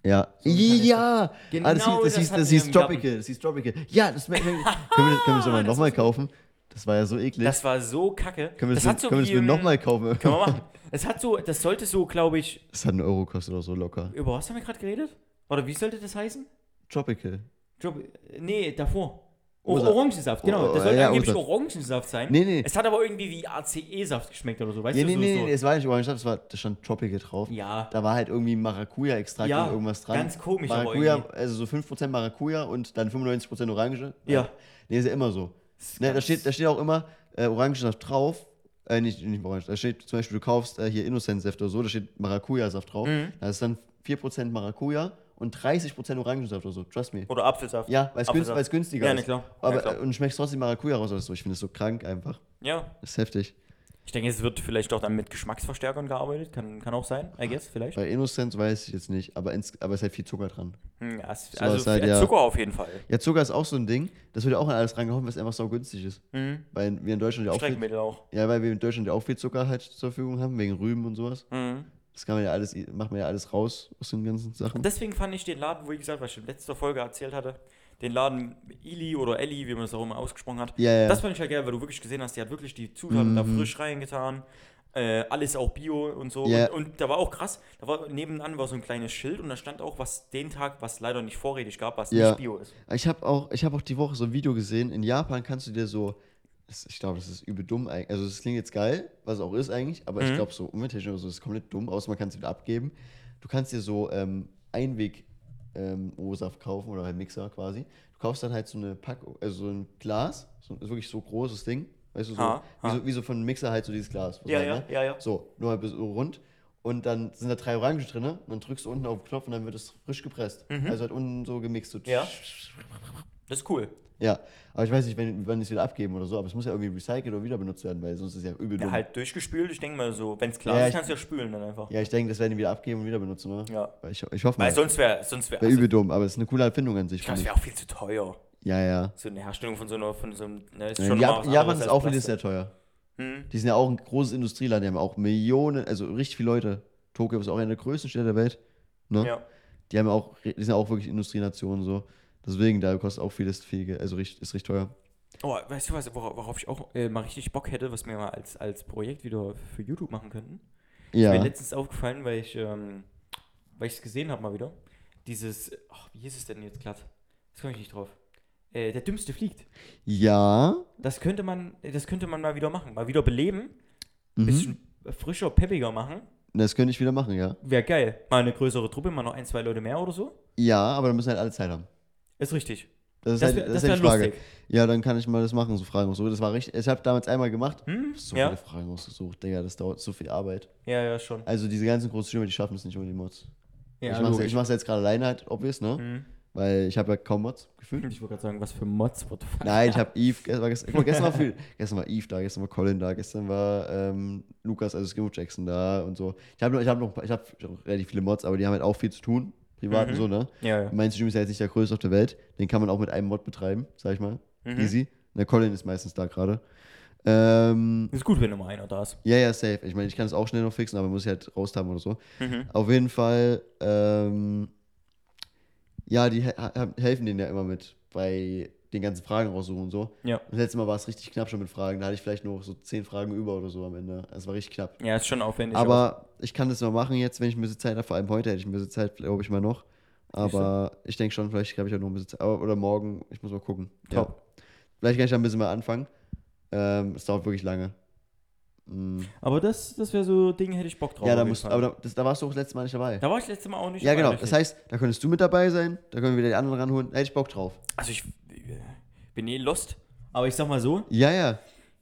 S1: Ja.
S2: So
S1: ja!
S2: Genau
S1: ah, das hieß, das
S2: das
S1: hieß, das hieß. Tropical, das hieß Tropical. Ja, das können wir, können wir das aber
S2: Das
S1: nochmal kaufen? Das war ja so eklig.
S2: Das war so kacke.
S1: können wir das,
S2: das
S1: mit- können wir das nochmal kaufen?
S2: Können wir machen. Es hat so, das sollte so, glaube ich,
S1: Das hat einen Euro gekostet oder so locker.
S2: über was haben wir gerade geredet? Oder wie sollte das heißen?
S1: Tropical.
S2: Job, nee, davor. O
S1: Osa-
S2: Orangensaft, genau.
S1: Oh,
S2: Das sollte
S1: ja,
S2: angeblich
S1: Osa-
S2: Orangensaft sein.
S1: Nee, nee.
S2: Es hat aber irgendwie wie ACE-Saft geschmeckt oder so, weißt
S1: Ja,
S2: du?
S1: nee,
S2: so,
S1: nee,
S2: so.
S1: nee, es war nicht Orangensaft, es war, da stand Tropical drauf.
S2: Ja,
S1: Da war halt irgendwie Maracuja-Extrakt
S2: Ja,
S1: und irgendwas dran.
S2: ganz komisch
S1: Maracuja, also so 5% Maracuja und dann 95% Orange.
S2: Ja.
S1: Nee, ist ja immer so. Ne, da, steht, da steht auch immer äh, Orangensaft drauf. Äh, nicht, nicht Orange. Da steht zum Beispiel, du kaufst äh, hier Innocent-Saft oder so, da steht Maracuja-Saft drauf.
S2: Mhm.
S1: Da ist dann 4% Maracuja und 30% Orangensaft oder so. Trust me.
S2: Oder Apfelsaft.
S1: Ja, weil es günstiger
S2: Ja,
S1: ist.
S2: klar.
S1: Aber,
S2: ja,
S1: äh, und schmeckst trotzdem Maracuja raus oder so. Ich finde das so krank einfach.
S2: ja.
S1: Das ist heftig.
S2: Ich denke, es wird vielleicht auch dann mit Geschmacksverstärkern gearbeitet. Kann, kann auch sein, I guess, vielleicht.
S1: Bei Innocent weiß ich jetzt nicht, aber, ins, aber es ist halt viel Zucker dran.
S2: Hm, ja, es,
S1: So
S2: also
S1: halt, ja.
S2: Zucker auf jeden Fall.
S1: Ja, Zucker ist auch so ein Ding. Das wird ja auch an alles rangehauen, was einfach so günstig ist.
S2: Mhm.
S1: Weil wir in Deutschland ja auch viel,
S2: auch.
S1: ja, weil wir in Deutschland ja auch viel Zucker halt zur Verfügung haben, wegen Rüben und sowas.
S2: Mhm.
S1: Das kann man ja alles, macht man ja alles raus aus den ganzen Sachen.
S2: Und deswegen fand ich den Laden, wo ich gesagt, was ich in letzter Folge erzählt hatte, den Laden Ili oder Elli, wie man es auch immer ausgesprochen hat,
S1: Ja, ja.
S2: das fand ich ja geil, weil du wirklich gesehen hast, die hat wirklich die Zutaten da
S1: Mhm.
S2: frisch reingetan. Äh, alles auch Bio und so.
S1: Ja.
S2: Und, und da war auch krass, da war nebenan war so ein kleines Schild und da stand auch, was den Tag, was leider nicht vorrätig gab, was
S1: Ja.
S2: nicht Bio ist.
S1: Ich habe auch, ich hab auch die Woche so ein Video gesehen. In Japan kannst du dir so, das, ich glaube, das ist übel dumm eigentlich. Also, das klingt jetzt geil, was es auch ist eigentlich, aber ich
S2: Mhm.
S1: glaube, so umwelttechnisch oder so ist komplett dumm, außer man kann es wieder abgeben. Du kannst dir so ähm, Einweg ähm, O-Saft kaufen oder halt Mixer quasi. Du kaufst dann halt so eine Packung, also so ein Glas, so, ist wirklich so großes Ding. Weißt du, so,
S2: Ha,
S1: wie,
S2: ha.
S1: so wie so von einem Mixer halt so dieses Glas.
S2: Ja, ja,
S1: ne?
S2: ja, ja.
S1: So, nur halt so rund. Und dann sind da drei Orangen drin. Und dann drückst du unten auf den Knopf und dann wird es frisch gepresst.
S2: Mhm.
S1: Also halt unten so gemixt. So
S2: Ja. Das ist cool.
S1: Ja, aber ich weiß nicht, wenn, wann die es wieder abgeben oder so, aber es muss ja irgendwie recycelt oder wieder benutzt werden, weil sonst ist es ja übel
S2: Ja,
S1: dumm.
S2: halt durchgespült. Ich denke mal so, wenn es klar
S1: Ja,
S2: ist, kannst du ja spülen dann einfach.
S1: Ja, ich denke, das werden die wieder abgeben und wieder benutzen, oder?
S2: Ja.
S1: Weil Ich, ich hoffe mal.
S2: Weil sonst wäre, sonst wäre,
S1: Wäre
S2: also,
S1: übel dumm, aber es ist eine coole Erfindung an sich.
S2: ich glaube, es wäre auch viel zu teuer.
S1: Ja, ja.
S2: So eine Herstellung von so einer, von so einem, ne, ist
S1: ja
S2: schon
S1: in Japan ist auch
S2: Plastik.
S1: sehr teuer.
S2: Hm.
S1: Die sind ja auch ein großes Industrieland, die haben auch Millionen, also richtig viele Leute. Tokio ist auch eine der größten Städte der Welt. Ne?
S2: Ja.
S1: Die haben ja auch, die sind ja auch wirklich Industrienationen so. Deswegen, da kostet auch vieles viel also richtig, ist richtig teuer.
S2: Oh, weißt du was, wora- worauf ich auch äh, mal richtig Bock hätte, was wir mal als, als Projekt wieder für YouTube machen könnten?
S1: Ja.
S2: Ist mir letztens aufgefallen, weil ich ähm, weil ich es gesehen habe mal wieder. Dieses, ach, wie hieß es denn jetzt glatt? Das komme ich nicht drauf. Äh, der Dümmste fliegt.
S1: Ja.
S2: Das könnte man, das könnte man mal wieder machen. Mal wieder beleben,
S1: Mhm.
S2: bisschen frischer, peppiger machen.
S1: Das könnte ich wieder machen, ja.
S2: Wäre geil. Mal eine größere Truppe, mal noch ein, zwei Leute mehr oder so.
S1: Ja, aber dann müssen halt alle Zeit haben.
S2: Ist richtig.
S1: Das ist
S2: Das
S1: halt, das
S2: das
S1: ist halt Frage.
S2: lustig.
S1: Ja, dann kann ich mal das machen, so Fragen so. Das war richtig. Ich habe damals einmal gemacht.
S2: Hm?
S1: So
S2: ja.
S1: viele Fragen ausgesucht, Digga, das dauert so viel Arbeit.
S2: ja, ja, schon.
S1: Also diese ganzen großen Streamer, die schaffen es nicht ohne die Mods.
S2: Ja,
S1: ich mache
S2: logisch.
S1: ich mach's jetzt gerade alleine halt, obvious, ne?
S2: Hm.
S1: Weil ich habe ja kaum Mods gefühlt.
S2: Ich wollte gerade sagen, was für Mods, what the fuck.
S1: Nein, ich habe Eve, gestern war, gestern, gestern war viel. Gestern war Eve da, gestern war Colin da, gestern war ähm, Lukas, also Skimo Jackson da und so. Ich habe noch, ich habe noch, ich habe relativ viele Mods, aber die haben halt auch viel zu tun, privat
S2: Mhm.
S1: so, ne?
S2: Ja, ja.
S1: Mein Stream ist ja jetzt nicht der größte auf der Welt, den kann man auch mit einem Mod betreiben, sag ich mal.
S2: Mhm.
S1: Easy. Der Colin ist meistens da gerade. Ähm,
S2: Ist gut, wenn immer einer da ist.
S1: ja, ja, safe. Ich meine, ich kann es auch schnell noch fixen, aber muss ich halt raus haben oder so.
S2: Mhm.
S1: Auf jeden Fall, ähm, ja, die he he- helfen denen ja immer mit bei den ganzen Fragen raussuchen und so.
S2: Ja.
S1: Und das letzte Mal war es richtig knapp schon mit Fragen. Da hatte ich vielleicht noch so zehn Fragen über oder so am Ende. Es war richtig knapp.
S2: Ja, ist schon aufwendig.
S1: Aber ich kann das mal machen jetzt, wenn ich ein bisschen Zeit habe. Vor allem heute hätte ich ein bisschen Zeit, glaube ich mal noch. Aber ich denke schon, vielleicht habe ich auch noch ein bisschen Zeit. Aber- Oder morgen, ich muss mal gucken. Ja.
S2: Top.
S1: Vielleicht kann ich da ein bisschen mal anfangen. Ähm, es dauert wirklich lange. Mm.
S2: Aber das, das wäre so Ding, hätte ich Bock drauf.
S1: Ja, da, musst, aber da, das, da warst du auch das letzte Mal nicht dabei.
S2: da war ich letztes Mal auch nicht
S1: Ja,
S2: dabei,
S1: genau.
S2: richtig.
S1: Das heißt, da könntest du mit dabei sein, da können wir wieder die anderen ranholen. Da hätte ich Bock drauf.
S2: Also ich bin eh lost. Aber ich sag mal so,
S1: Ja, ja.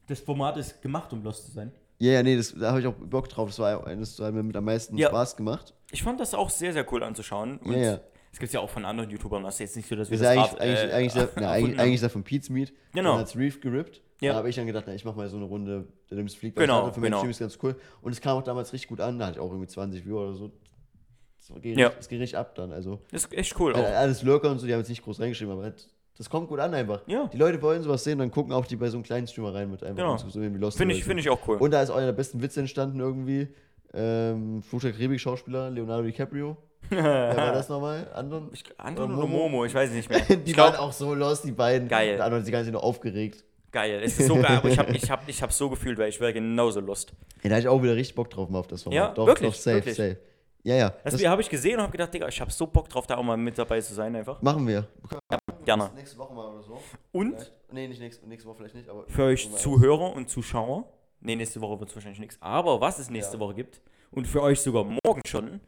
S2: das Format ist gemacht, um lost zu sein.
S1: Ja, ja, nee, das, da habe ich auch Bock drauf. Das war das hat mir mit am meisten
S2: Ja.
S1: Spaß gemacht.
S2: Ich fand das auch sehr, sehr cool anzuschauen. Und
S1: Ja, ja.
S2: Es gibt ja auch von anderen YouTubern, das ist jetzt nicht so, dass wir
S1: Das ist
S2: das
S1: eigentlich,
S2: Rad,
S1: eigentlich,
S2: äh,
S1: eigentlich, der, na,
S2: erfunden
S1: eigentlich,
S2: haben.
S1: eigentlich ist der von Pete's Meat.
S2: Genau.
S1: Dann hat's Reef gerippt.
S2: Ja.
S1: Da habe ich dann gedacht, na, ich mache mal so eine Runde, der nimmst Fliegt.
S2: Genau,
S1: Für
S2: genau.
S1: Stream ist ganz cool. Und es kam auch damals richtig gut an. Da hatte ich auch irgendwie 20 Viewer oder so. Das geht,
S2: Ja.
S1: richtig, das geht richtig ab dann. Also,
S2: Das ist echt cool
S1: äh,
S2: auch.
S1: alles Lurker und so, die haben jetzt nicht groß reingeschrieben, aber halt, das kommt gut an einfach.
S2: Ja.
S1: Die Leute wollen sowas sehen, dann gucken auch die bei so einem kleinen Streamer rein mit einfach
S2: Genau.
S1: sehen, wie Lost
S2: Finde
S1: die
S2: ich, finde ich auch cool.
S1: Und da ist einer der besten Witze entstanden irgendwie. Ähm, der Karibik-Schauspieler, Leonardo DiCaprio. Wer war das nochmal? Anderen?
S2: Ich, Anton
S1: Oder
S2: oder
S1: Momo?
S2: Momo, ich weiß nicht mehr.
S1: Die
S2: ich
S1: waren
S2: glaub,
S1: auch so lost, die beiden.
S2: Geil.
S1: Der andere hat sich ganz nur aufgeregt.
S2: geil. Es ist so geil, aber ich habe ich hab, ich hab so gefühlt, weil ich wäre genauso lost.
S1: Ja, da hatte ich auch wieder richtig Bock drauf mal auf das Format.
S2: Ja,
S1: doch,
S2: wirklich,
S1: doch, safe,
S2: wirklich.
S1: safe. Ja, ja.
S2: Das,
S1: Das,
S2: habe ich gesehen und habe gedacht, Digga, ich habe so Bock drauf, da auch mal mit dabei zu sein einfach.
S1: machen wir.
S2: Gerne.
S1: Nächste Woche mal oder so.
S2: Und
S1: Vielleicht. Nee, nicht nächste, nächste Woche vielleicht nicht, aber.
S2: für euch. Zuhörer und Zuschauer, nee, nächste Woche wird es wahrscheinlich nichts, aber was es nächste
S1: Ja.
S2: Woche gibt und für euch sogar morgen schon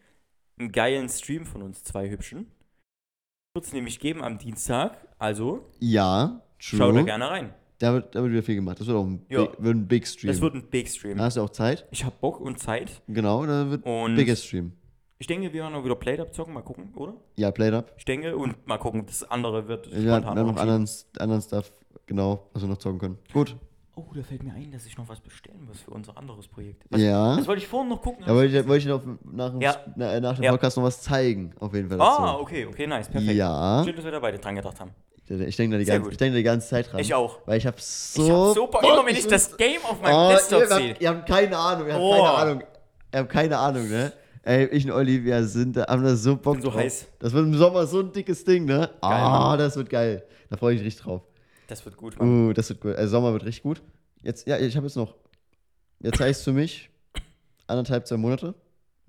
S2: einen geilen Stream von uns zwei Hübschen. Wird es nämlich geben am Dienstag, also
S1: Ja, true.
S2: schaut da gerne rein.
S1: Da wird, da wird wieder viel gemacht. Das wird auch ein,
S2: Ja.
S1: big, wird ein Big Stream.
S2: Das wird ein Big Stream.
S1: da hast du auch Zeit.
S2: Ich habe Bock und Zeit
S1: Genau, da wird ein Biggest Stream.
S2: Ich denke, wir werden auch wieder Played-Up zocken, mal gucken, oder?
S1: Ja, Played Up.
S2: Ich denke und mal gucken, das andere wird
S1: Ja, dann noch anderen, anderen Stuff, genau, was wir noch zocken können. Gut.
S2: Oh, da fällt mir ein, dass ich noch was bestellen muss für unser anderes Projekt. Was,
S1: ja.
S2: Das wollte ich vorhin noch gucken.
S1: Da wollte ich, wollte ich auf, nach, dem,
S2: Ja.
S1: na, äh, nach dem
S2: Ja.
S1: Podcast noch was zeigen, auf jeden Fall. Dazu.
S2: ah, okay, okay, nice, perfekt.
S1: Ja.
S2: Schön, dass wir da beide dran gedacht haben.
S1: Ich denke da, die ganze- ich denk da die ganze Zeit dran.
S2: Ich auch.
S1: Weil ich hab so.
S2: ich hab so Bock, immer wenn ich das Game auf meinem
S1: Oh,
S2: Desktop sehe.
S1: ihr habt keine Ahnung, ihr habt
S2: Oh.
S1: keine Ahnung. Ihr habt keine Ahnung, ne? Ey, ich und Olivia sind da, haben da so Bock
S2: so
S1: drauf.
S2: heiß.
S1: Das wird im Sommer so ein dickes Ding, ne? Ah,
S2: Mann.
S1: das wird geil. Da freue ich mich richtig drauf.
S2: Das wird gut, Mann.
S1: Uh, das wird gut. Also Sommer wird richtig gut. Jetzt, ja, ich habe jetzt noch. Jetzt heißt für mich anderthalb, zwei Monate und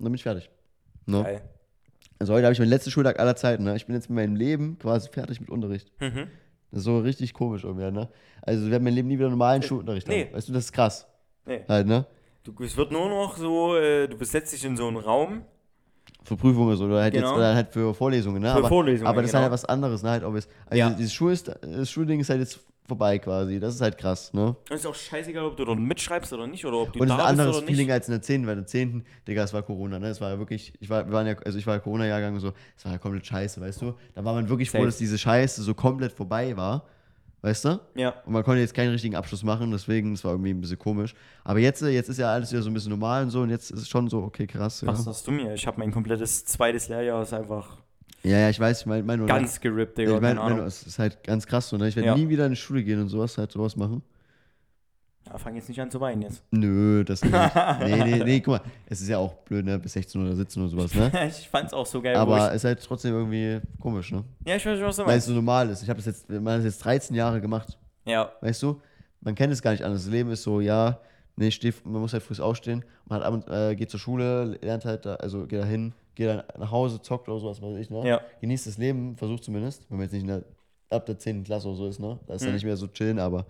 S1: dann bin ich fertig. No?
S2: Geil.
S1: Also heute habe ich meinen letzten Schultag aller Zeiten. Ne? Ich bin jetzt mit meinem Leben quasi fertig mit Unterricht.
S2: Mhm.
S1: Das ist so richtig komisch irgendwie, ne? Also wir werden mein Leben nie wieder normalen Schulunterricht
S2: nee.
S1: haben. Weißt du, das ist krass.
S2: Nee.
S1: Halt, ne?
S2: Du, es wird nur noch so, äh, du besetzt dich in so einen Raum.
S1: Für Prüfungen so, oder halt
S2: Genau.
S1: jetzt oder halt für Vorlesungen, ne?
S2: Für
S1: aber,
S2: Vorlesungen,
S1: aber das ist
S2: genau.
S1: halt was anderes, ne? Halt, ob es, also
S2: Ja.
S1: dieses Schul das Schulding ist halt jetzt vorbei quasi. Das ist halt krass, ne?
S2: Und ist auch scheißegal, ob du dort mitschreibst oder nicht, oder ob du
S1: Und es ist
S2: da
S1: ein
S2: bist
S1: anderes
S2: oder
S1: Feeling
S2: nicht.
S1: als in der 10., weil in der 10., Digga, es war Corona, ne? Es war ja wirklich, ich war, wir waren ja, also ich war ja Corona-Jahrgang und so, es war ja komplett scheiße, weißt du? Da war man wirklich froh,
S2: Safe.
S1: dass diese Scheiße so komplett vorbei war, weißt du?
S2: Ja.
S1: Und man konnte jetzt keinen richtigen Abschluss machen, deswegen, es war irgendwie ein bisschen komisch. Aber jetzt, äh, jetzt ist ja alles wieder so ein bisschen normal und so und jetzt ist es schon so, okay, krass. Ja,
S2: Was hast du mir? Ich habe mein komplettes zweites Lehrjahr ist einfach
S1: ja, ja ich weiß, ich meine, mein,
S2: ganz gerippt, Digga.
S1: ich meine, mein, es ist halt ganz krass so, ne? Ich werde
S2: Ja.
S1: nie wieder in die Schule gehen und sowas, halt sowas machen.
S2: Ja, fang jetzt nicht an zu weinen jetzt.
S1: Nö, das nicht. nee, nee, nee, guck mal, es ist ja auch blöd, ne? Bis 16 oder 17 oder sowas, ne?
S2: ich fand's auch so geil.
S1: Aber
S2: ich,
S1: ist halt trotzdem irgendwie komisch, ne?
S2: ja, ich weiß, was du
S1: Weil es
S2: meinst.
S1: so normal ist. Ich habe das jetzt, man hat das jetzt 13 Jahre gemacht,
S2: Ja,
S1: weißt du? Man kennt es gar nicht anders. Das Leben ist so, ja, nee, steh, man muss halt früh aufstehen, man hat äh, geht zur Schule, lernt halt da, also geht da hin, geht dann nach Hause, zockt oder sowas, weiß ich, ne?
S2: Ja.
S1: Genießt das Leben, versucht zumindest, wenn man jetzt nicht in der, ab der 10. Klasse oder so ist, ne? Da ist
S2: Mhm.
S1: dann nicht mehr so chillen, aber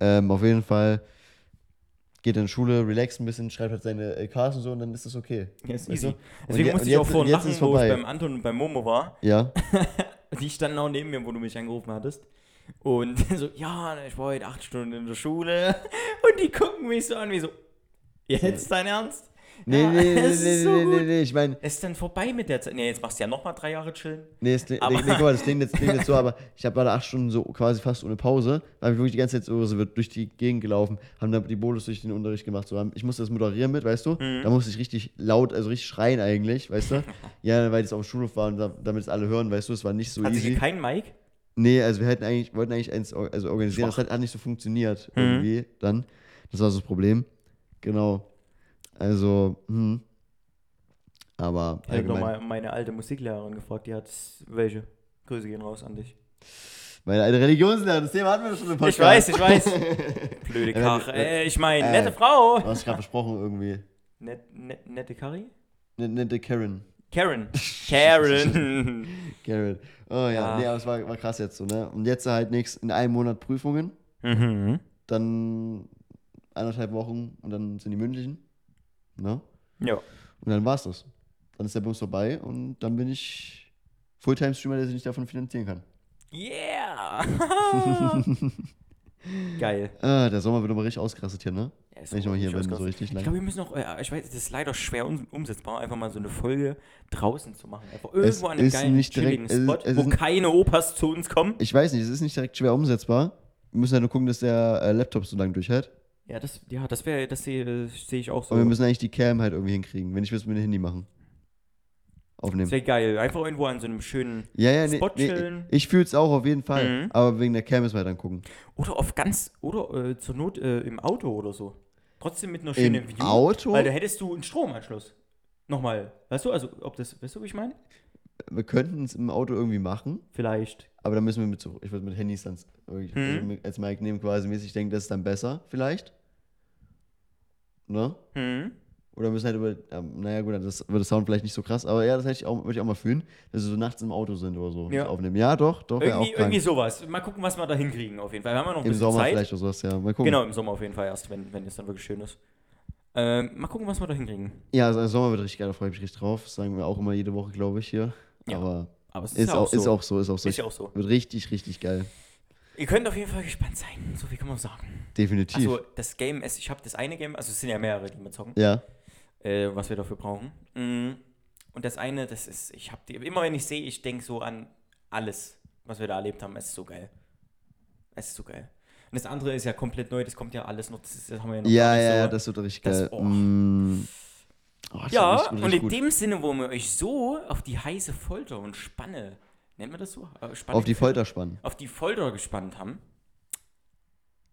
S1: ähm, auf jeden Fall geht in die Schule, relaxt ein bisschen, schreibt halt seine LKs und so und dann ist das okay.
S2: ja ist easy.
S1: du?
S2: Deswegen
S1: Und
S2: musste ich auch vorhin lachen, wo ich beim Anton und beim Momo war.
S1: Ja,
S2: Die standen auch neben mir, wo du mich angerufen hattest. Und so, ja, ich war heute acht Stunden in der Schule. Und die gucken mich so an, wie so, jetzt dein Ernst?
S1: Nee,
S2: ja,
S1: nee, nee, nee,
S2: so
S1: nee, nee, nee, ich meine,
S2: Es ist dann vorbei mit der Zeit. Nee, jetzt machst du ja nochmal drei Jahre chillen.
S1: Nee, es nee, nee, guck mal, das klingt jetzt, klingt jetzt so, aber ich habe gerade acht Stunden so quasi fast ohne Pause. Da habe ich wirklich die ganze Zeit so, so wird durch die Gegend gelaufen, haben da die Bolus durch den Unterricht gemacht. So, haben- ich musste das moderieren mit, weißt du?
S2: Mhm.
S1: Da musste ich richtig laut, also richtig schreien eigentlich, weißt du? ja, weil das auf dem Schulhof war und da, damit es alle hören, weißt du, es war nicht so
S2: Hat sie
S1: easy.
S2: hier kein Mic?
S1: Nee, also wir hätten eigentlich, wollten eigentlich eins also organisieren,
S2: Schwach.
S1: das hat, hat nicht so funktioniert
S2: Mhm.
S1: irgendwie dann. Das war so das Problem. Genau. Also, hm. Aber
S2: Ich habe nochmal meine alte Musiklehrerin gefragt, die hat welche. Grüße gehen raus an dich.
S1: Meine alte Religionslehrerin, das Thema hatten wir schon im Podcast.
S2: Ich weiß, ich weiß. Blöde Karre. Äh, ich meine,
S1: äh,
S2: nette Frau.
S1: Du hast gerade versprochen irgendwie.
S2: Net, net, nette Kari?
S1: Ne- Nette Karen.
S2: Karen. Karen.
S1: Karen. Oh ja,
S2: Ja.
S1: nee, aber es war, war krass jetzt so, ne? Und jetzt halt nächst, in einem Monat Prüfungen,
S2: mhm.
S1: dann anderthalb Wochen und dann sind die mündlichen. Ne?
S2: Ja.
S1: Und dann war's das. Dann ist der Bums vorbei und dann bin ich Fulltime-Streamer, der sich nicht davon finanzieren kann.
S2: Yeah. Geil.
S1: Ah, der Sommer wird aber richtig ausgerastet hier, ne?
S2: Ja,
S1: Wenn ich mal hier bin, so richtig
S2: Ich
S1: lang.
S2: glaube, wir müssen noch, äh, ich weiß, das ist leider schwer um, umsetzbar, einfach mal so eine Folge draußen zu machen. Einfach
S1: Es
S2: irgendwo an einem
S1: ist
S2: geilen,
S1: nicht direkt-
S2: chilligen
S1: es
S2: Spot,
S1: ist- es
S2: wo
S1: ist-
S2: keine Opas zu uns kommen.
S1: Ich weiß nicht, es ist nicht direkt schwer umsetzbar. Wir müssen ja nur gucken, dass der äh, Laptop so lange durchhält.
S2: Ja, das, ja, das wäre, das sehe sehe ich auch so.
S1: Und wir müssen eigentlich die Cam halt irgendwie hinkriegen. Wenn müssen wir mit dem Handy machen.
S2: Das
S1: Aufnehmen.
S2: wäre geil. Einfach irgendwo an so einem schönen,
S1: Ja, ja, nee,
S2: Spot
S1: nee,
S2: chillen.
S1: ich fühl's auch auf jeden Fall.
S2: Mhm.
S1: Aber wegen der Cam müssen wir dann gucken.
S2: oder auf ganz, oder äh, zur Not äh, im Auto oder so. Trotzdem mit einer schönen
S1: Im
S2: View.
S1: Auto?
S2: Weil da hättest du einen Stromanschluss. Nochmal. Weißt du, also, ob das, weißt du, wie ich meine?
S1: Wir könnten es im Auto irgendwie machen,
S2: Vielleicht.
S1: aber dann müssen wir mit so, ich würde mit Handys dann
S2: Mhm.
S1: also mit- als Mic nehmen quasi mäßig. Ich denke, das ist dann besser, vielleicht. Ne?
S2: Hm.
S1: Oder müssen halt über, ähm, naja gut, das würde Sound vielleicht nicht so krass, aber ja, das hätte ich auch, würde ich auch mal fühlen, dass wir so nachts im Auto sind oder so.
S2: Ja.
S1: das Aufnehmen. Ja, doch, doch,
S2: Irgendwie, irgendwie sowas. Mal gucken, was wir da hinkriegen auf jeden Fall. Wir haben ja noch ein
S1: Im
S2: bisschen
S1: Sommer
S2: Zeit.
S1: vielleicht oder sowas, ja. Mal gucken.
S2: Genau, im Sommer auf jeden Fall erst, wenn, wenn es dann wirklich schön ist. Ähm, mal gucken, was wir da hinkriegen.
S1: Ja, also Sommer wird richtig geil, da freue ich mich richtig drauf. Das sagen wir auch immer jede Woche, glaube ich, hier.
S2: Ja.
S1: Aber
S2: Aber es ist,
S1: ist,
S2: ja
S1: auch,
S2: auch, so.
S1: ist auch so, ist auch so.
S2: Ist ja auch so.
S1: Wird richtig, richtig geil.
S2: Ihr könnt auf jeden Fall gespannt sein. So viel kann man sagen.
S1: Definitiv.
S2: Also, das Game ist, ich habe das eine Game, also es sind ja mehrere, die wir zocken,
S1: ja.
S2: äh, was wir dafür brauchen. Mm. Und das eine, das ist, ich habe die, immer wenn ich sehe, ich denke so an alles, was wir da erlebt haben. Es ist so geil. Es ist so geil. Und das andere ist ja komplett neu, das kommt ja alles noch, das, ist, das haben wir ja noch
S1: Ja, ja,
S2: so.
S1: das wird richtig
S2: das-
S1: geil.
S2: oh.
S1: Mm. Oh,
S2: Ja,
S1: wird richtig,
S2: und
S1: richtig
S2: in
S1: gut.
S2: dem Sinne, wo wir euch so auf die heiße Folter und Spanne, nennt man das so? Äh,
S1: Auf die Folter spannen.
S2: Auf die Folter gespannt haben,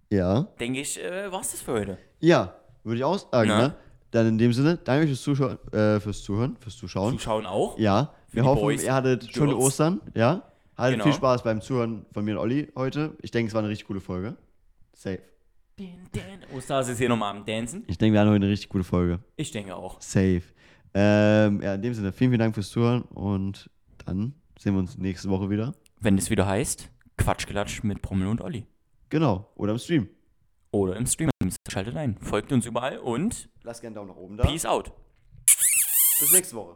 S1: Ja.
S2: denke ich, äh, war es das für heute.
S1: Ja, würde ich auch sagen,
S2: Na?
S1: ne? Dann in dem Sinne, danke fürs Zuschauen, äh, fürs Zuhören, fürs Zuschauen.
S2: Zuschauen auch.
S1: Ja, wir hoffen,
S2: Boys,
S1: ihr hattet schöne Ostern, ja? Hattet
S2: Genau.
S1: viel Spaß beim Zuhören von mir und Olli heute. Ich denke, es war eine richtig coole Folge. Safe.
S2: Ostars ist hier nochmal am Dancen.
S1: Ich denke, wir hatten heute eine richtig gute Folge.
S2: Ich denke auch.
S1: Safe. Ähm, ja, in dem Sinne, vielen, vielen Dank fürs Zuhören und dann sehen wir uns nächste Woche wieder.
S2: Wenn es wieder heißt, Quatschgelatsch mit Prommel und Olli.
S1: Genau. Oder im Stream.
S2: Oder im Stream. Schaltet ein. Folgt uns überall und
S1: Lasst gerne einen Daumen nach oben da.
S2: Peace out.
S1: Bis nächste Woche.